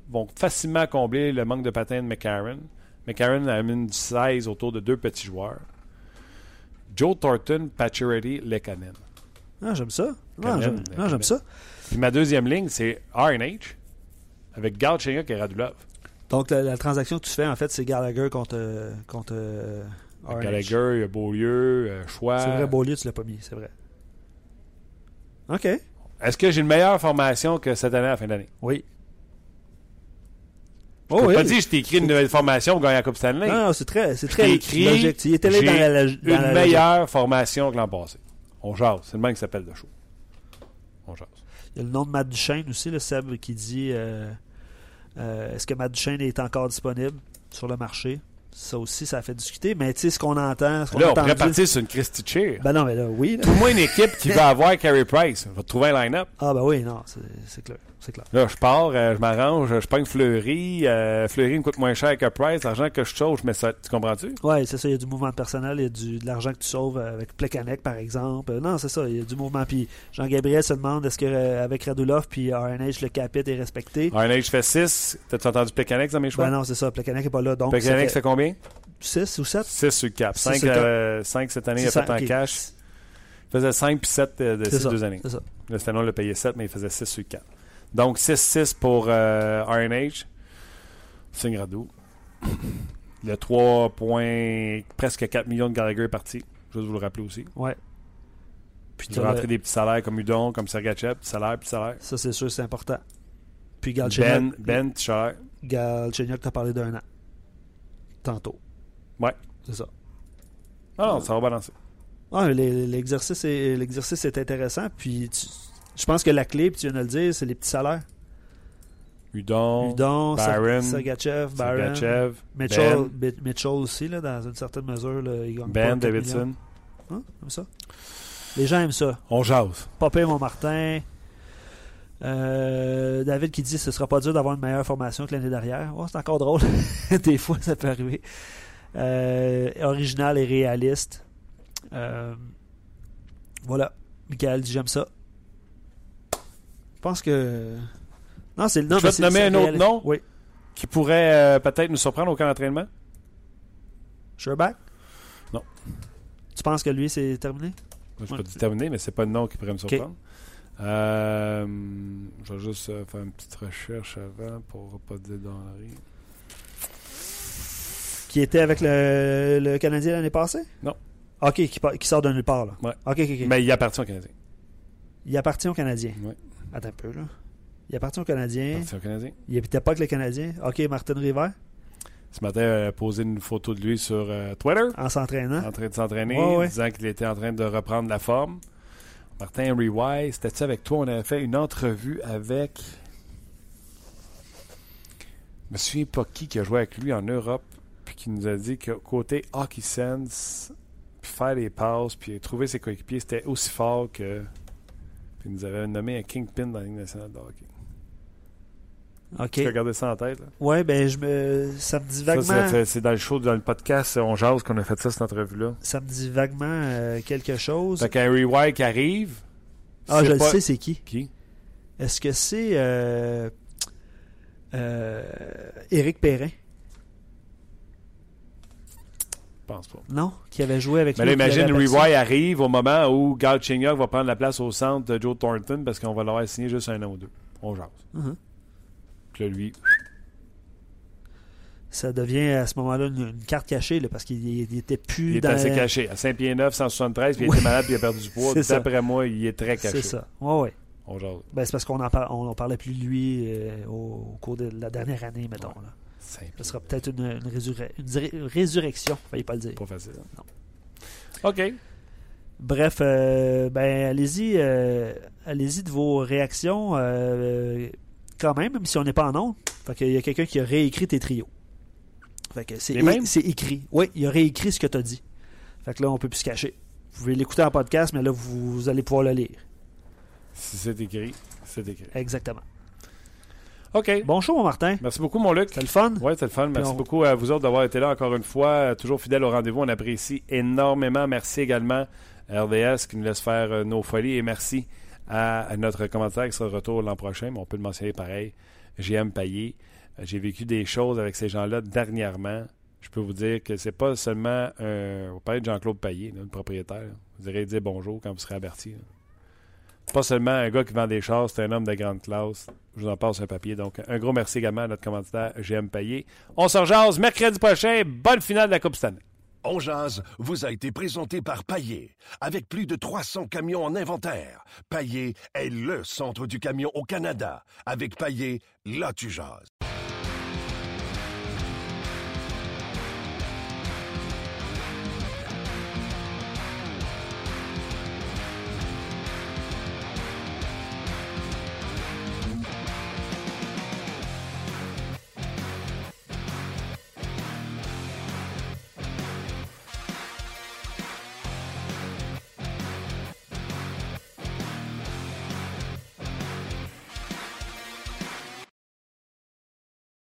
vont facilement combler le manque de patin de McCarron. McCarron a mis du 16 autour de deux petits joueurs. Joe Thornton, Pacioretty, Lekanen. Ah, j'aime ça. Ah, j'aime ah, j'aime ça. Puis ma deuxième ligne, c'est RNH avec Galchenyuk et Radulov. Donc, la, la transaction que tu fais, en fait, c'est Gallagher contre, contre euh, RNH. Gallagher, il y a Beaulieu, euh, Choix. C'est vrai, Beaulieu, tu l'as pas mis, c'est vrai. OK. Est-ce que j'ai une meilleure formation que cette année à la fin d'année? Oui. Oh, t'ai oui. pas dit je t'ai écrit une nouvelle formation pour gagner la Coupe Stanley. Non, c'est très, c'est très écrit logique. Allé j'ai dans la, dans une la logique. meilleure formation que l'an passé. On jase. C'est le même qui s'appelle le show. On jase. Il y a le nom de Matt Duchesne aussi, le Seb, qui dit euh, euh, est-ce que Matt Duchesne est encore disponible sur le marché? Ça aussi, ça a fait discuter. Mais tu sais, ce qu'on entend. Ce qu'on Là, a on pourrait partir sur une Christy Cheer. Ben non, mais là, oui. là. Tout moins une équipe qui va avoir Carey Price. Va trouver un line-up. Ah, ben oui, non, c'est clair. C'est clair. Là, je pars, euh, je m'arrange, je pogne Fleury. euh, Fleury me coûte moins cher que Price. L'argent que je sauve, je mets ça. Tu comprends-tu? Ouais, c'est ça. Il y a du mouvement personnel. Il y a du, de l'argent que tu sauves avec Plekanec, par exemple. Euh, Non, c'est ça. Il y a du mouvement. Puis Jean-Gabriel se demande est-ce que euh, avec Radulov puis RNH, le capite est respecté? RNH fait 6. T'as-tu entendu Plekanec dans mes choix? Ben non, c'est ça. Plekanec n'est pas là. Donc, Plekanec, c'est combien? 6 ou 7 6 sur le cap. Six 5, sur le cap. cette année, il a fait en cash. Il faisait 5 puis 7 de ces deux années. C'est ça. Le Stano l'a payé 7, mais il faisait 6 sur le 4. Donc 6-6 pour euh, RNH. Signe Radou. Le 3 points, presque 4 millions de Gallagher est parti. Juste vous le rappeler aussi. Ouais. Puis a rentré des petits salaires comme Udon, comme Sergachev, petit salaire, petit salaire. Ça, c'est sûr, c'est important. Puis Ben, Galchenyuk, Ben, petit salaire. Galchenyuk t'as parlé d'un an. Tantôt. Ouais. C'est ça. Ah non, ça va balancer. L'exercice est, l'exercice est intéressant. Puis tu- je pense que la clé, puis tu viens de le dire, c'est les petits salaires. Udon, Udon, Byron, Sergachev, Sergachev, Mitchell, Ben, Mitchell aussi, là, dans une certaine mesure. Là, il gagne Ben pas 4 Davidson. Hein, comme ça? Les gens aiment ça. On jase. Popé, mon Martin. Euh, David qui dit ce sera pas dur d'avoir une meilleure formation que l'année dernière. Oh, c'est encore drôle. Des fois, ça peut arriver. Euh, original et réaliste. Euh, voilà. Michael dit j'aime ça. Je pense que. Non, c'est le nom. Je vais te nommer un autre nom. Oui. Qui pourrait euh, peut-être nous surprendre au camp d'entraînement? Sherbach Non. Tu penses que lui, c'est terminé? Moi, je Ouais. peux te terminer, mais c'est pas le nom qui pourrait me surprendre. Euh, je vais juste euh, faire une petite recherche avant pour pas dire d'Henri. Qui était avec le, le Canadien l'année passée? Non. Ok, qui, qui sort de nulle part, là. Ouais. Ok, ok, ok. Mais il appartient au Canadien. Il appartient aux Canadiens. Ouais. Attends un peu, là. Il appartient aux Il Canadiens. appartient au Canadien. Il n'habitait pas avec les Canadiens. Ok, Martin River, Ce matin, il a posé une photo de lui sur euh, Twitter, en s'entraînant. en train de s'entraîner, Ouais, ouais. disant qu'il était en train de reprendre la forme. Martin Henry c'était-tu avec toi? On avait fait une entrevue avec. Je me souviens pas qui qui a joué avec lui en Europe, puis qui nous a dit que côté Hockey Sense, puis faire les passes, puis trouver ses coéquipiers, c'était aussi fort que. Puis il nous avait nommé un Kingpin dans la Ligue nationale de hockey. Ok. Tu gardé ça en tête, là? Ouais, ben, je me... ça me dit vaguement. ça c'est dans le show, dans le podcast On Jase qu'on a fait ça, cette entrevue-là. Ça me dit vaguement euh, quelque chose. Fait qu'Henry White qui arrive. Ah, je le sais, c'est qui Qui? Est-ce que c'est euh, euh, Éric Perrin Je pense pas. Non? Qui avait joué avec Mais là, imagine. White arrive au moment où Galchenyuk va prendre la place au centre de Joe Thornton parce qu'on va l'avoir signé juste un an ou deux. On jase. Mhm. Puis là, lui, Ça devient à ce moment-là une, une carte cachée là, parce qu'il il était plus il est assez caché. À 5 pieds 9, 173, puis il Oui. était malade, puis il a perdu du poids. D'après moi, il est très caché. C'est ça. On jase. Ben, c'est parce qu'on en, par- on en parlait plus de lui euh, au, au cours de la dernière année, mettons. Ouais. Là. Ce sera peut-être une, une, résur- une ré- résurrection, fallait pas le dire. Pas facile. hein? Non. OK. Bref, euh, ben allez-y, euh, allez-y de vos réactions euh, quand même, même si on n'est pas en ondes. Fait qu'il y a quelqu'un qui a réécrit tes trios. Fait que c'est, écrit. Oui, il a réécrit ce que tu as dit. Fait que là, on peut plus se cacher. Vous pouvez l'écouter en podcast, mais là, vous, vous allez pouvoir le lire. Si c'est écrit, c'est écrit. Exactement. OK. Bon show, mon Martin. Merci beaucoup, mon Luc. C'était le fun? Oui, c'est le fun. Merci on- beaucoup à vous autres d'avoir été là encore une fois. Toujours fidèles au rendez-vous. On apprécie énormément. Merci également à RDS qui nous laisse faire euh, nos folies. Et merci à, à notre commentaire qui sera de retour l'an prochain. Mais on peut le mentionner pareil. JM Payé. Euh, J'ai vécu des choses avec ces gens-là dernièrement. Je peux vous dire que c'est pas seulement un. Vous parlez de Jean-Claude Payé, là, le propriétaire. Vous irez dire bonjour quand vous serez averti. là. Pas seulement un gars qui vend des chars, c'est un homme de grande classe. Je vous en passe un papier. Donc, un gros merci également à notre commanditaire GM Payé. On se rejase mercredi prochain. Bonne finale de la Coupe année. On jase vous a été présenté par Paillé. Avec plus de 300 camions en inventaire, Paillé est le centre du camion au Canada. Avec Paillé, là tu jases.